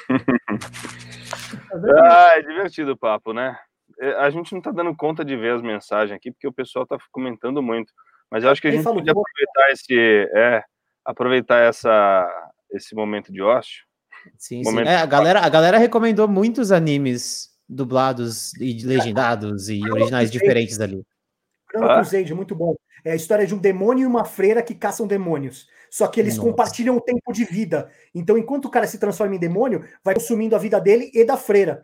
Ah, é divertido o papo, né? É, A gente não tá dando conta de ver as mensagens aqui, porque o pessoal tá comentando muito. Mas eu acho que a gente falou, podia "Vou- aproveitar esse, é, aproveitar essa, esse momento de ócio. Sim, sim. É, a, galera, a galera recomendou muitos animes dublados e legendados e originais diferentes ali. Ah. Crusade, muito bom. É a história de um demônio e uma freira que caçam demônios. Só que eles Nossa. compartilham o tempo de vida. Então, enquanto o cara se transforma em demônio, vai consumindo a vida dele e da freira.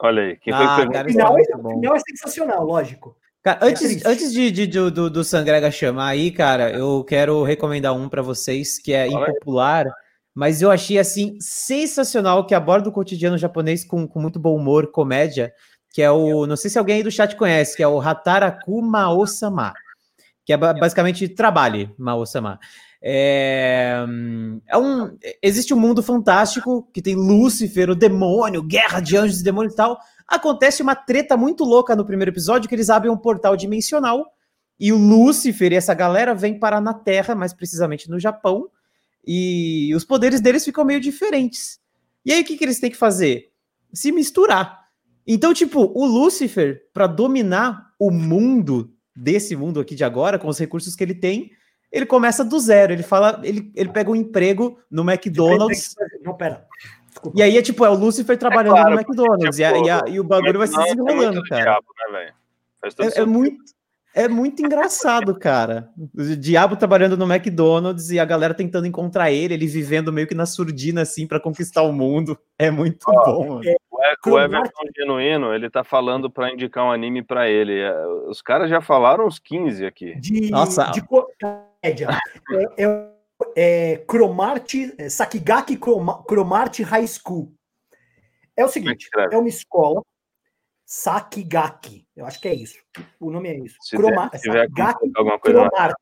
Olha aí, quem foi que Ah, cara, O isso é final, é, o final é sensacional, lógico. Cara, É antes, triste. antes de, de- do, do, do Sangrega chamar aí, cara, eu quero recomendar um pra vocês que é aí. impopular, mas eu achei assim sensacional que aborda o cotidiano japonês com, com muito bom humor, comédia, que é o, não sei se alguém aí do chat conhece, que é o Hataraku Mao-sama, que é ba- basicamente trabalhe Mao-sama. É, é um, existe um mundo fantástico que tem Lúcifer, o demônio, guerra de anjos e demônios e tal. Acontece uma treta muito louca no primeiro episódio que eles abrem um portal dimensional e o Lúcifer e essa galera vem parar na Terra, mais precisamente no Japão, e os poderes deles ficam meio diferentes. E aí o que, que eles têm que fazer? Se misturar. Então, tipo, o Lúcifer, para dominar o mundo desse mundo aqui de agora, com os recursos que ele tem, ele começa do zero. Ele fala, ele, ele pega um emprego no McDonald's. Não, pera. Desculpa. E aí é tipo, é o Lúcifer trabalhando claro, no McDonald's. porque, e, a- tipo, e a- e o bagulho vai se é muito desenrolando, do cara. diabo, né, É, é muito, é muito engraçado, cara. O diabo trabalhando no McDonald's e a galera tentando encontrar ele, ele vivendo meio que na surdina, assim, pra conquistar o mundo. É muito bom, mano. O Everton Genuíno, ele tá falando pra indicar um anime pra ele. É, Os caras já falaram uns 15 aqui. De, Nossa. de comédia. É, é, é Cromart, é Sakigaki Croma- Cromart High School. É o é seguinte, escreve? é uma escola Sakigaki, eu acho que é isso. O nome é isso. Se Croma- se Sakigaki alguma coisa na Cromart.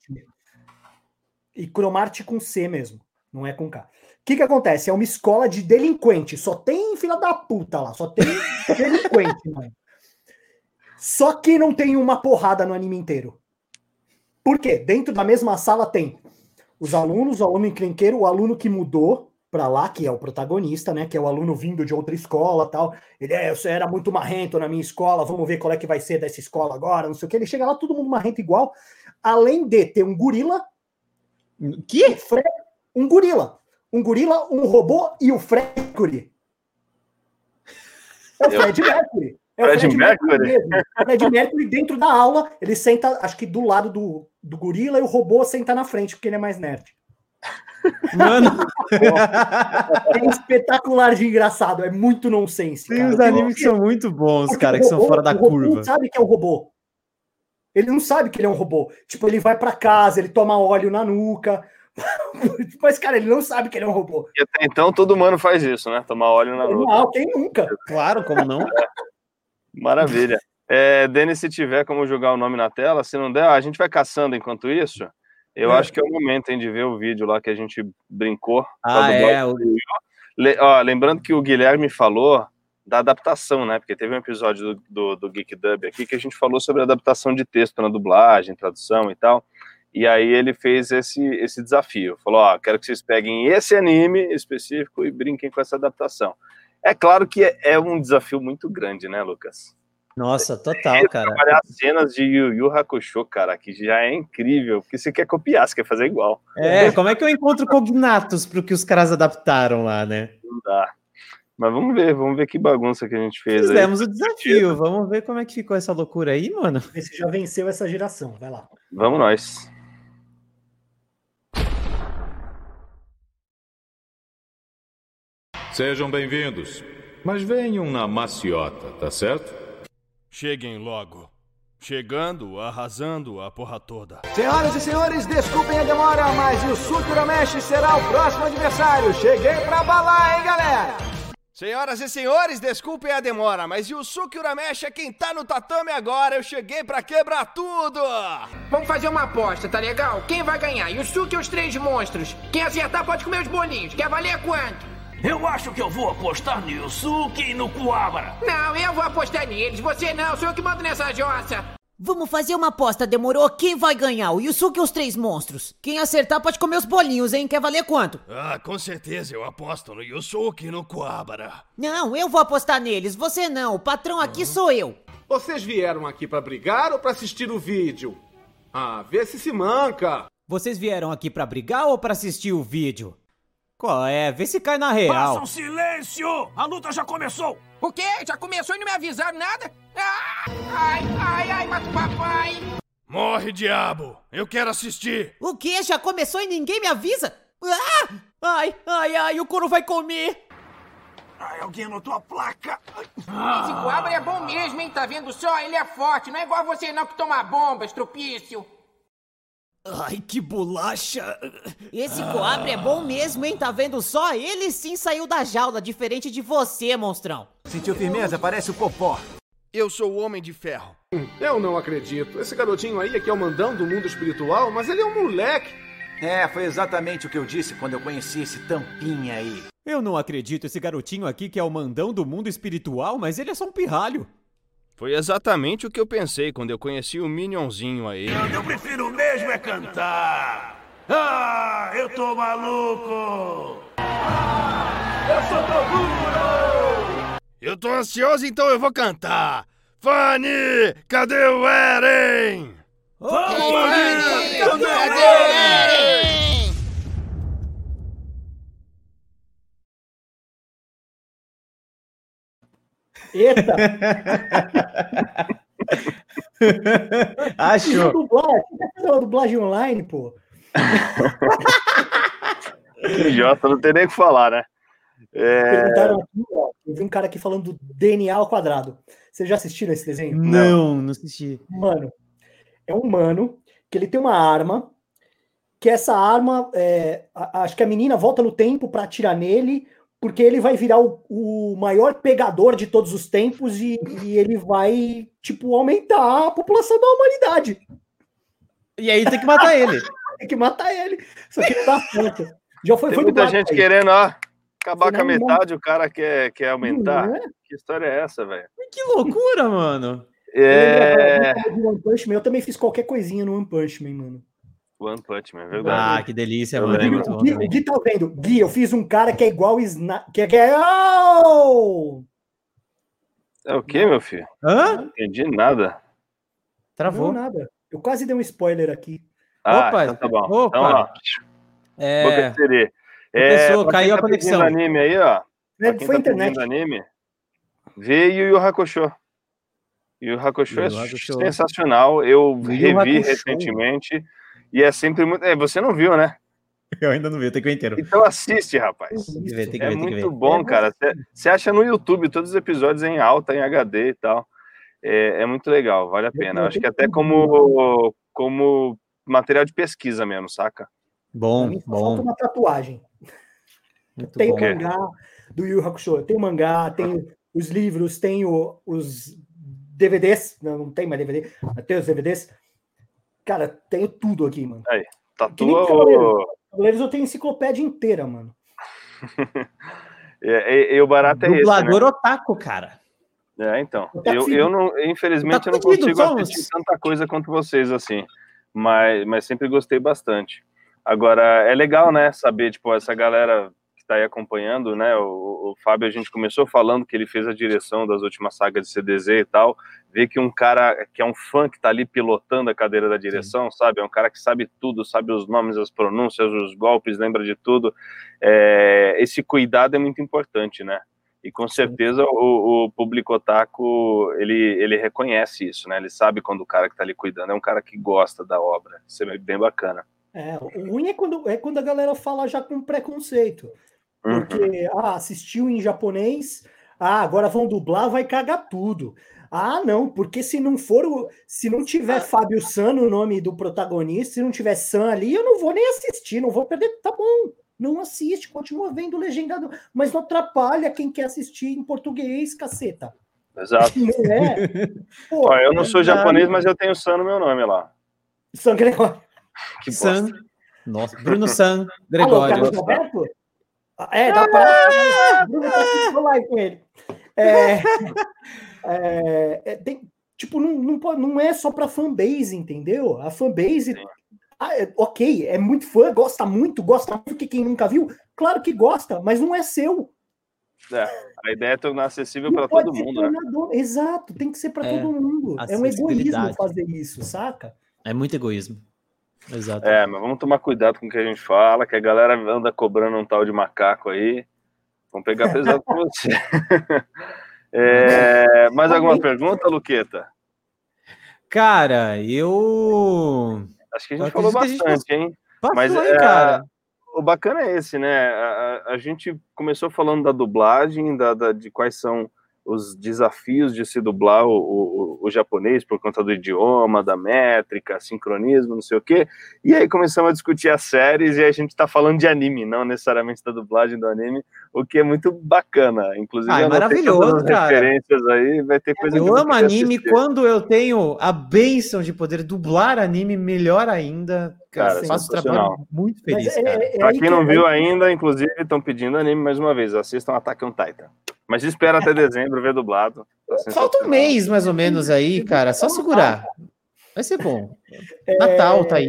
E Cromart com C mesmo, não é com K. O que que acontece? É uma escola de delinquente, só tem filha da puta lá, só tem delinquente, mano. Só que não tem uma porrada no anime inteiro. Por quê? Dentro da mesma sala tem os alunos, o aluno encrenqueiro, o aluno que mudou pra lá, que é o protagonista, né? Que é o aluno vindo de outra escola tal. Ele é, era muito marrento na minha escola, vamos ver qual é que vai ser dessa escola agora, não sei o que. Ele chega lá, todo mundo marrento igual. Além de ter um gorila, Que? um um gorila. Um gorila, um robô e o Freddy. É o Fred Mercury. É o Fred Fred Mercury Mercury? mesmo. O Fred Mercury dentro da aula, ele senta, acho que do lado do, do gorila, e o robô senta na frente, porque ele é mais nerd. Mano, É espetacular de engraçado, é muito nonsense. tem cara. uns animes que são muito bons, Porque cara, que são robô- fora da o curva. não sabe que é um robô. Ele não sabe que ele é um robô. Tipo, ele vai pra casa, ele toma óleo na nuca. Mas, cara, ele não sabe que ele é um robô. E até então todo humano faz isso, né? Tomar óleo na nuca. Não, quem nunca? Claro, como não? Maravilha. É, Denis, se tiver como jogar o nome na tela, se não der, a gente vai caçando enquanto isso. Eu É. acho que é o momento hein, de ver o vídeo lá que a gente brincou. Ah, é. o- ó, lembrando que o Guilherme falou da adaptação, né? Porque teve um episódio do, do, do Geek Dub aqui que a gente falou sobre adaptação de texto na dublagem, tradução e tal. E aí ele fez esse, esse desafio. Falou: ó, quero que vocês peguem esse anime específico e brinquem com essa adaptação. É claro que é, é um desafio muito grande, né, Lucas? Nossa, total, cara. Trabalhar cenas de Yu Yu Hakusho, cara, que já é incrível, porque você quer copiar, você quer fazer igual. É, como é que eu encontro cognatos pro que os caras adaptaram lá, né? Não dá. Mas vamos ver, vamos ver que bagunça que a gente fez aí. Fizemos o desafio, vamos ver como é que ficou essa loucura aí, mano. Esse já venceu essa geração. Vai lá. Vamos nós. Sejam bem-vindos. Mas venham na maciota, tá certo? Cheguem logo. Chegando, arrasando a porra toda. Senhoras e senhores, desculpem a demora, mas o Yusuke Urameshi será o próximo adversário. Cheguei pra balar, hein, galera? Senhoras e senhores, desculpem a demora, mas Yusuke Urameshi é quem tá no tatame agora. Eu cheguei pra quebrar tudo. Vamos fazer uma aposta, tá legal? Quem vai ganhar? Yusuke ou os três monstros? Quem acertar pode comer os bolinhos. Quer valer quanto? Eu acho que eu vou apostar no Yusuke e no Kuwabara. Não, eu vou apostar neles. Você não, sou eu que mando nessa jossa. Vamos fazer uma aposta, demorou? Quem vai ganhar? O Yusuke ou os três monstros? Quem acertar pode comer os bolinhos, hein? Quer valer quanto? Ah, com certeza eu aposto no Yusuke e no Kuwabara. Não, eu vou apostar neles, você não. O patrão aqui sou eu. Vocês vieram aqui pra brigar ou pra assistir o vídeo? Ah, vê se se manca. Vocês vieram aqui pra brigar ou pra assistir o vídeo? Qual é? Vê se cai na Façam real. silêncio! A luta já começou! O quê? Já começou e não me avisaram nada? Ah, ai, ai, ai, mata o papai. Morre, diabo! Eu quero assistir! O quê? Já começou e ninguém me avisa? Ah! Ai, ai, ai, o couro vai comer. Ai, alguém anotou a placa! Esse coabra é bom mesmo, hein? Tá vendo só? Ele é forte, não é igual você não que toma bomba, estropício. Ai, que bolacha. Esse coabre é bom mesmo, hein? Tá vendo só? Ele sim saiu da jaula, diferente de você, monstrão. Sentiu firmeza? Parece o Popó. Eu sou o Homem de Ferro. Eu não acredito. Esse garotinho aí é que é o mandão do mundo espiritual, mas ele é um moleque. É, foi exatamente o que eu disse quando eu conheci esse tampinha aí. Eu não acredito, esse garotinho aqui que é o mandão do mundo espiritual, mas ele é só um pirralho. Foi exatamente o que eu pensei quando eu conheci o Minionzinho aí. Eu prefiro mesmo é cantar! Ah, eu tô maluco! Eu sou Toguro! Eu tô ansioso, então eu vou cantar! Fanny, cadê o Eren? Vamos, Fanny, Cadê o Eren? Eita! Achou. Dublagem, fazer uma dublagem online, pô. Idiota, não tem nem o que falar, né? É... Perguntaram aqui, ó, eu vi um cara aqui falando do DNA ao quadrado. Vocês já assistiram esse desenho? Não, não assisti. Mano, é um mano que ele tem uma arma, que essa arma, é, a- acho que a menina volta no tempo pra atirar nele, porque ele vai virar o, o maior pegador de todos os tempos e, e ele vai, tipo, aumentar a população da humanidade. E aí tem que matar ele. Tem que matar ele. Só que não dá certo. Já foi, Tem foi muita gente aí. querendo, ó, acabar Foi com a mão. metade, o cara quer, quer aumentar. É? Que história é essa, velho? Que loucura, mano. É. Eu, lembro de One Punch Man, eu também fiz qualquer coisinha no One Punch Man, mano. One Punch Man, é verdade. Ah, que delícia, mano. É O bom Gui, o Gui tá vendo? Gui, eu fiz um cara que é igual o Sna... que é, que é... Oh! É o quê, meu filho? Hã? Não entendi nada. Travou. Não, nada. Eu quase dei um spoiler aqui. Ah, Opa, então tá bom. opa. Então, ó, É, pra quem caiu a tá pedindo conexão. anime aí, ó. É, foi a tá internet. anime, Vê Yu Yu Hakusho. Yu Hakusho Yu é Hakusho. sensacional. Eu Yu revi Hakusho. recentemente e é sempre muito. É, você não viu, né? Eu ainda não vi, tem que ver inteiro. Então assiste, rapaz. Tem que ver, tem que É ver, muito ver. bom, cara. Você- acha no YouTube todos os episódios em alta, em HD e tal. É, é muito legal, vale a pena. Eu acho que até como, como material de pesquisa mesmo, saca? Bom, falta bom. uma tatuagem. Muito Tem o bom. mangá do Yu Yu Hakusho, tem o mangá, tem os livros, tem o- os DVDs, não, não tem mais DVD, mas tem os DVDs. Cara, tenho tudo aqui, mano. Aí, tatua Cavaleiros. o. Cavaleiros eu tenho enciclopédia inteira, mano. E, e- e o barato é esse. Dublador Né? otaku, cara. É, então. Tá Eu, fudido. eu não, infelizmente, Tá eu não consigo vamos. assistir tanta coisa quanto vocês, assim. Mas, mas sempre gostei bastante. Agora, é legal, né, saber, tipo, essa galera que tá aí acompanhando, né, o, o Fábio, a gente começou falando que ele fez a direção das últimas sagas de CDZ e tal, ver que um cara que é um fã que tá ali pilotando a cadeira da direção, sabe, é um cara que sabe tudo, sabe os nomes, as pronúncias, os golpes, lembra de tudo, é, esse cuidado é muito importante, né, e com certeza o, o público otaku, ele, ele reconhece isso, né? Ele sabe quando o cara que tá ali cuidando é um cara que gosta da obra. Isso é bem bacana. É, o ruim é quando, é quando a galera fala já com preconceito. Uhum. Porque, ah, assistiu em japonês, ah, agora vão dublar, vai cagar tudo. Ah, não, porque se não for, o- se não tiver Fábio San no nome do protagonista, se não tiver San ali, eu não vou nem assistir, não vou perder. Tá bom, não assiste, continua vendo legendado, mas não atrapalha quem quer assistir em português, caceta. Exato. Não é? Pô, Ó, eu não sou exato. japonês, mas eu tenho San no meu nome lá. San Gregório. Que San. bosta. Nossa, Bruno San, Alô, Gregório. Carlos Alberto? Ah, É, dá pra. Bruno tá aqui no live com ele. É, é, é, tem, tipo, não, não, pode- não é só pra fanbase, entendeu? A fanbase. ah, é, ok, é muito fã, gosta muito, gosta muito que quem nunca viu, claro que gosta, mas não é seu. É, a ideia é tornar acessível para todo mundo, né? Exato, tem que ser pra É, todo mundo. É um egoísmo fazer isso, saca? É muito egoísmo. Exato. É, mas vamos tomar cuidado com o que a gente fala, que a galera anda cobrando um tal de macaco aí. Vão pegar pesado com você. É, mais alguma pergunta, Luqueta? Cara, eu. Acho que a gente falou a gente bastante, hein? Passou, Mas hein, é, cara? o bacana é esse, né? A, a- a gente começou falando da dublagem, da, da- de quais são os desafios de se dublar o, o- o japonês por conta do idioma, da métrica, sincronismo, não sei o quê. E aí começamos a discutir as séries e a gente tá falando de anime, não necessariamente da dublagem do anime, o que é muito bacana. Inclusive, Ah, é maravilhoso, cara. referências aí, vai ter coisa que Eu amo anime assistir. quando eu tenho a benção de poder dublar anime, melhor ainda. Cara, Cara, faço um trabalho muito feliz, é- é Pra aí quem que- não viu ainda, inclusive, estão pedindo anime mais uma vez. Assistam Attack on Titan. Mas espera até dezembro ver dublado. Tá Falta um mês, mais ou menos, aí, cara. Só segurar. Vai ser bom. É, Natal tá aí.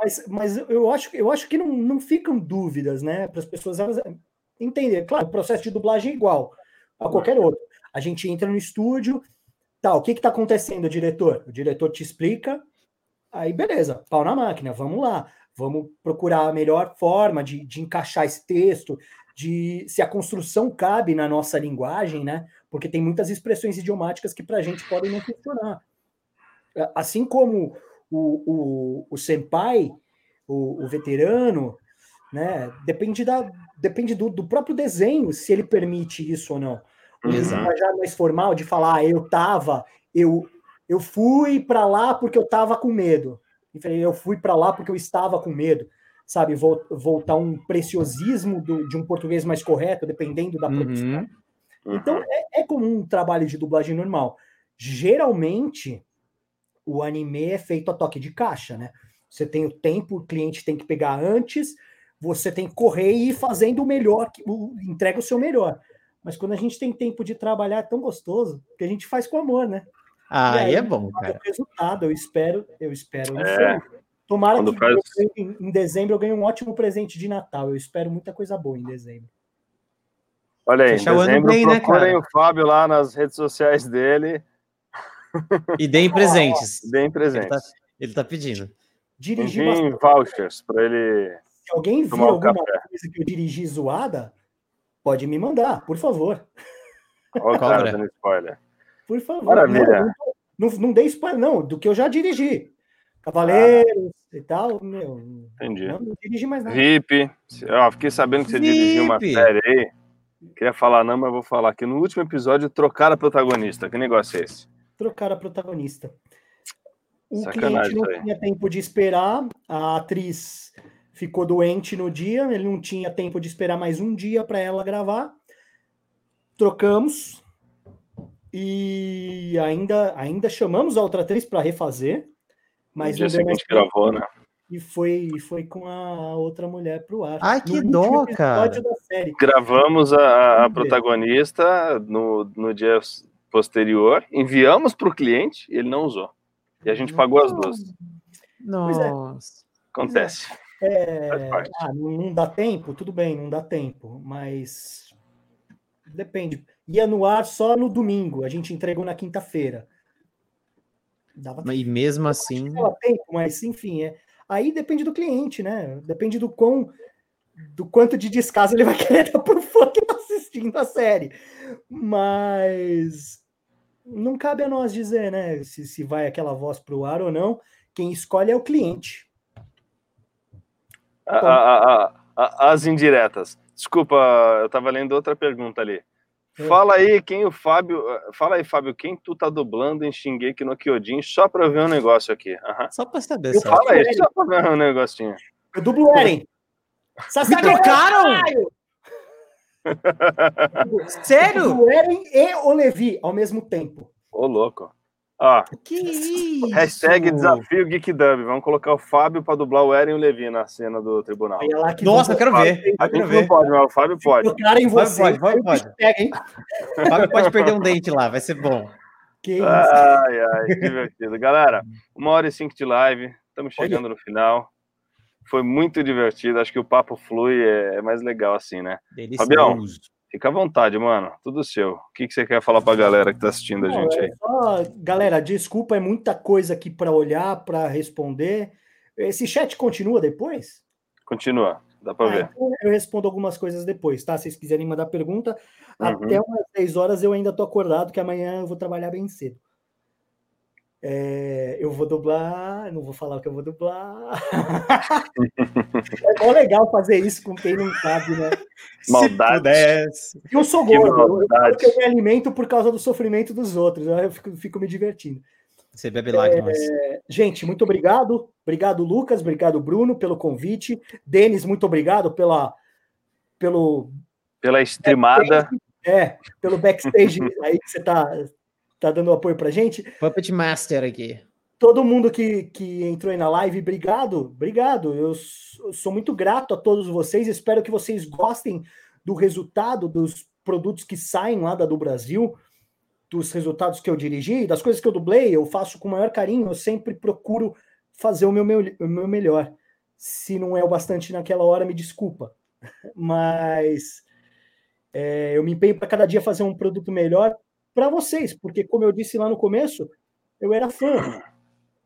Mas, mas eu acho, eu acho que não, não ficam dúvidas, né? Para as pessoas elas entender. Claro, o processo de dublagem é igual a qualquer outro. A gente entra no estúdio, tá, o que que tá acontecendo, diretor? O diretor te explica, aí beleza, pau na máquina, vamos lá. Vamos procurar a melhor forma de, de encaixar esse texto, de se a construção cabe na nossa linguagem, né? Porque tem muitas expressões idiomáticas que para a gente podem não funcionar. Assim como o, o, o senpai, o, o veterano, né? Depende, da, depende do, do próprio desenho, se ele permite isso ou não. O Exato. linguajar mais formal de falar, ah, eu tava, eu, eu fui para lá porque eu tava com medo. Eu fui para lá porque eu estava com medo. Sabe, vol- voltar um preciosismo do- de um português mais correto, dependendo da produção. Uhum. Então, é, é como um trabalho de dublagem normal. Geralmente, o anime é feito a toque de caixa, né? Você tem o tempo, o cliente tem que pegar antes, você tem que correr e ir fazendo o melhor, que- o- entrega o seu melhor. Mas quando a gente tem tempo de trabalhar, é tão gostoso, que a gente faz com amor, né? Ah, E aí é bom, cara. o resultado, eu espero, eu espero. É. Tomara Quando que faz- eu em, em dezembro eu ganhe um ótimo presente de Natal. Eu espero muita coisa boa em dezembro. Olha aí, em Fechar o ano dezembro, bem, né, procurem cara? o Fábio lá nas redes sociais dele. E deem presentes. Deem Ele tá, presentes. ele tá pedindo. Dirigir Enviem vouchers para ele. Se alguém viu um alguma café. coisa que eu dirigi zoada, pode me mandar, por favor. Olha o cara Cobra. dando spoiler. Por favor. Maravilha. Não, não, não dei spoiler, não, do que eu já dirigi. Cavaleiros e tal, meu. Entendi. Não, não dirigi mais nada. VIP. Ó, fiquei sabendo que você dirigiu uma VIP. série aí. Queria falar não, mas vou falar que no último episódio trocaram a protagonista. Que negócio é esse? Trocar a protagonista. O Sacanagem cliente não tinha tempo de esperar, a atriz ficou doente no dia, ele não tinha tempo de esperar mais um dia para ela gravar. Trocamos e ainda, ainda chamamos a outra atriz para refazer, mas no dia seguinte gravou, né? e foi, foi com a outra mulher pro ar. Ai, que dó, cara. da série. Gravamos a, a protagonista no, no dia posterior, enviamos para o cliente e ele não usou. E a gente pagou as duas. Nossa. Acontece. É, Faz parte. ah, não, dá tempo? Tudo bem, não dá tempo, mas depende. Ia no ar só no domingo, a gente entregou na quinta-feira. Dava E mesmo assim. dava tempo, mas enfim, é. Aí depende do cliente, né? Depende do quão do quanto de descaso ele vai querer dar pro fã que tá assistindo a série. Mas não cabe a nós dizer, né? Se, se vai aquela voz pro ar ou não. Quem escolhe é o cliente. A- a- a- a- as indiretas. Desculpa, eu tava lendo outra pergunta ali. É. Fala aí quem o Fábio. Fala aí, Fábio, quem tu tá dublando em Shingeki no Kyojin, só pra eu ver um negócio aqui. Aham. Só pra saber. Eu Só. Fala aí, só pra ver um negocinho. Eu dublo o Eren. Me trocaram? Sério? O Eren e o Levi ao mesmo tempo. Ô, louco. Ó, Que isso? hashtag desafio GeekDub. Vamos colocar o Fábio pra dublar o Eren e o Levi na cena do tribunal. Aí é lá que Nossa, eu quero ver. A gente não pode, mas o Fábio pode. Vai, você. pode, vai, aí o pode. Pega, hein? O Fábio pode perder um dente lá, vai ser bom. Que isso. Ai, ai, que divertido. Galera, uma hora e cinco de live. Estamos chegando no final. Foi muito divertido. Acho que o papo flui, é, é mais legal assim, né? Fabião, Delicioso. Fica à vontade, mano. Tudo seu. O que, que você quer falar pra galera que tá assistindo a gente é aí? só- galera, desculpa, é muita coisa aqui para olhar, para responder. Esse chat continua depois? Continua, dá pra Ah, ver. então eu respondo algumas coisas depois, tá? Se vocês quiserem mandar pergunta, Uhum. até umas 10 horas eu ainda tô acordado, que amanhã eu vou trabalhar bem cedo. É, eu vou dublar, não vou falar o que eu vou dublar. é mó legal fazer isso com quem não sabe, né? Maldade. pudesse. Eu sou gordo, eu eu me alimento por causa do sofrimento dos outros, aí eu fico, fico me divertindo. Você bebe lágrimas. É, gente, muito obrigado. Obrigado, Lucas. Obrigado, Bruno, pelo convite. Denis, muito obrigado pela, pelo, Pela streamada. é, pelo backstage aí que você tá, tá dando apoio pra gente. Puppet Master aqui. Todo mundo que, que entrou aí na live, obrigado, obrigado. Eu sou muito grato a todos vocês. Espero que vocês gostem do resultado dos produtos que saem lá da do Brasil, dos resultados que eu dirigi, das coisas que eu dublei. Eu faço com o maior carinho. Eu sempre procuro fazer o meu, meu, o meu melhor. Se não é o bastante naquela hora, me desculpa. Mas é, eu me empenho para cada dia fazer um produto melhor para vocês, porque, como eu disse lá no começo, eu era fã.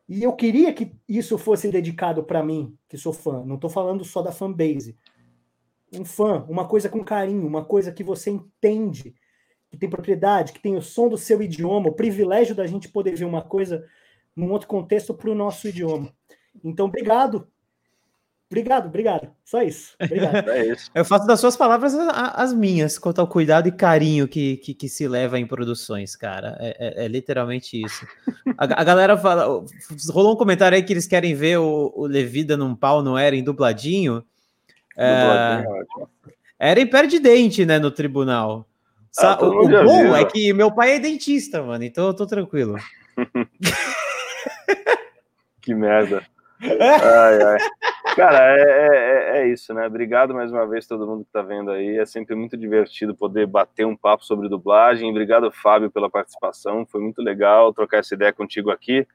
E eu queria que isso fosse dedicado para mim, que sou fã. Não estou falando só da fanbase. Um fã, uma coisa com carinho, uma coisa que você entende, que tem propriedade, que tem o som do seu idioma, o privilégio da gente poder ver uma coisa num outro contexto para o nosso idioma. Então, obrigado. Obrigado, obrigado. Só isso. Obrigado. É isso. Eu faço das suas palavras as minhas, quanto ao cuidado e carinho que, que, que se leva em produções, cara. É, é- é literalmente isso. A, a galera fala. Rolou um comentário aí que eles querem ver o, o Levi dando um pau no Eren dubladinho. É, Dubladinho é ótimo. Eren perde dente, né, no tribunal. Sa- Ah, o o bom viu. é que meu pai é dentista, mano, então eu tô tranquilo. Que merda. Ai, ai. Cara, é, é- é isso, né? Obrigado mais uma vez todo mundo que tá vendo aí. É sempre muito divertido poder bater um papo sobre dublagem. Obrigado, Fábio, pela participação. Foi muito legal trocar essa ideia contigo aqui.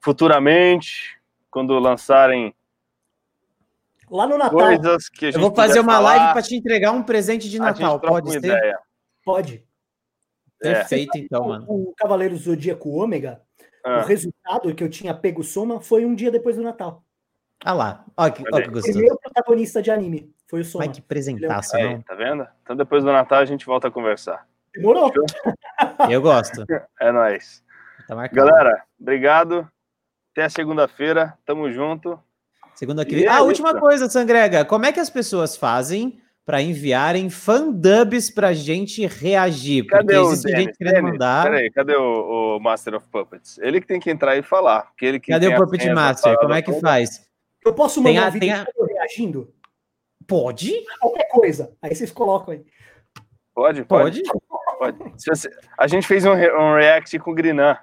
Futuramente, quando lançarem Lá no Natal. coisas que a gente Eu vou fazer uma falar, live para te entregar um presente de a gente Natal, troca pode uma ser? ideia. Pode. É. Perfeito, então, mano. O Cavaleiro Zodíaco Ômega, Ah. o resultado que eu tinha pego soma foi um dia depois do Natal. Ah lá, olha que, Olha que gostoso. primeiro protagonista de anime foi o Soma. Mas que presentaço, Aí, não? tá vendo? Então depois do Natal a gente volta a conversar. Demorou. Eu gosto. É nóis. Tá marcado. Galera, obrigado. Até segunda-feira. Tamo junto. Segunda que vem. é Ah, última isso. coisa, Sangrega. Como é que as pessoas fazem para enviarem fandubs pra gente reagir? Cadê Porque o existe gente querendo mandar. Peraí, cadê o, o Master of Puppets? Ele que tem que entrar e falar. Porque ele que Cadê o Puppet Master? Como é que toda. faz? Eu posso Tem mandar a- um vídeo tem a- reagindo? Pode? Qualquer coisa. Aí vocês colocam aí. Pode? Pode. Pode. Se você- A gente fez um, re- um react com o Grinan.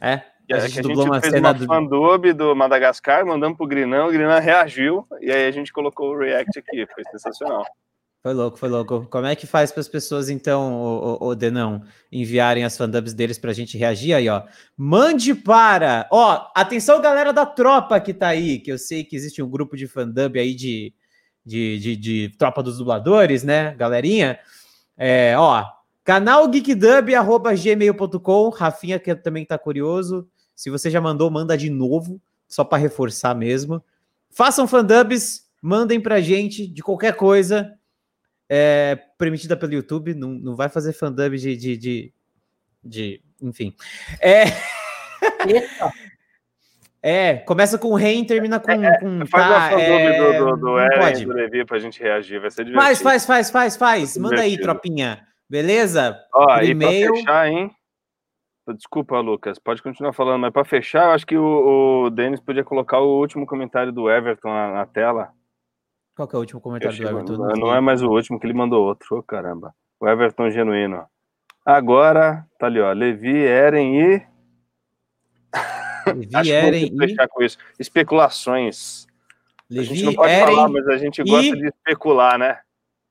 É. A a gente gente, dublou uma fez cena uma do- fandub do Madagascar, mandamos pro Grinan, o Grinan reagiu, e aí a gente colocou o react aqui. Foi sensacional. Foi louco, foi louco. Como é que faz para as pessoas, então, o, o, o Denão, enviarem as fandubs deles pra gente reagir aí, ó? Mande para. Ó, atenção, galera da tropa que tá aí, que eu sei que existe um grupo de fandub aí de, de, de, de tropa dos dubladores, né, galerinha? É, ó, canal geekdub.gmail.com. Rafinha, que também tá curioso. Se você já mandou, manda de novo, só para reforçar mesmo. Façam fandubs, mandem pra gente de qualquer coisa é, permitida pelo YouTube, não, não vai fazer fandub de, de, de, de- enfim. É, é, começa com rei e termina com, com Faz uma tá, fandub é, do, do, do Eren pode. e do Levi pra gente reagir, vai ser divertido. Faz, faz, faz, faz, faz. Manda aí, tropinha. Beleza? Ó, Por e pra e-mail. fechar, hein? Desculpa, Lucas, pode continuar falando, mas pra fechar, eu acho que o, o Denis podia colocar o último comentário do Everton na, na tela. Qual que é o último comentário do Everton? não, Não é mais o último que ele mandou outro, ô caramba. O Everton genuíno. Agora, tá ali, ó. Levi, Eren e. Levi, Eren fechar com isso. Especulações. a gente Levi, não pode Eren falar, mas a gente gosta e- de especular, né?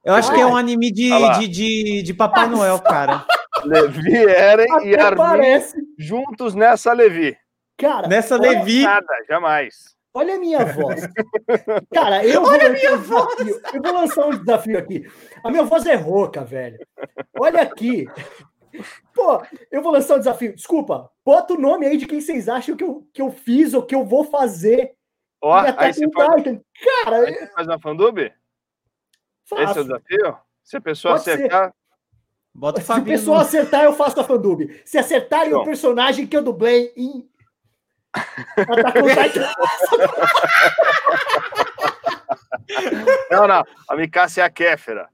Eu acho que é um anime de, lá. de, de, de Papai Noel, cara. Levi, Eren e Até Armin parece. juntos nessa Levi. Cara, Nessa Levi. Nada, jamais. Olha a minha voz. Cara, eu vou lançar um desafio. Eu vou lançar um desafio aqui. A minha voz é rouca, velho. Olha aqui. Pô, eu vou lançar um desafio. Desculpa, bota o nome aí de quem vocês acham que eu, que eu fiz ou que eu vou fazer. Ó, E até aí você Titan. Cara, Aí você faz uma fandub? Esse é o faço. desafio? Se a pessoa Pode ser. acertar. Bota o Se pessoal no- acertar, eu faço a fandub. Se acertarem o personagem que eu dublei em. Titan. Não, não. A Mikasa é a Kéfera.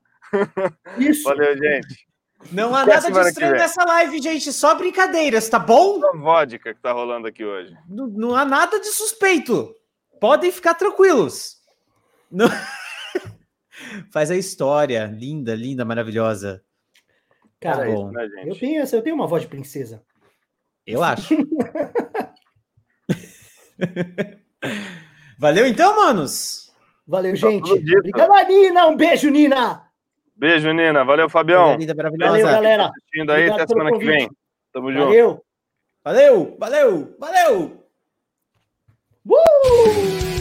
Isso. Valeu, gente. Não há Até nada de estranho nessa live, gente. Só brincadeiras, tá bom? A vodka que tá rolando aqui hoje. Não, não há nada de suspeito. Podem ficar tranquilos. Não- Faz a história. Linda, linda, maravilhosa. Cara, Tá bom. né, gente? eu tenho, essa- eu tenho uma voz de princesa. Eu acho. Valeu então, manos. Valeu, gente. tudo dito. Obrigado, Nina. Um beijo, Nina. Beijo, Nina. Valeu, Fabião. Valeu, galera. Assistindo aí, até semana que convite. vem. Tamo junto. Valeu. Valeu, valeu, valeu. Uh!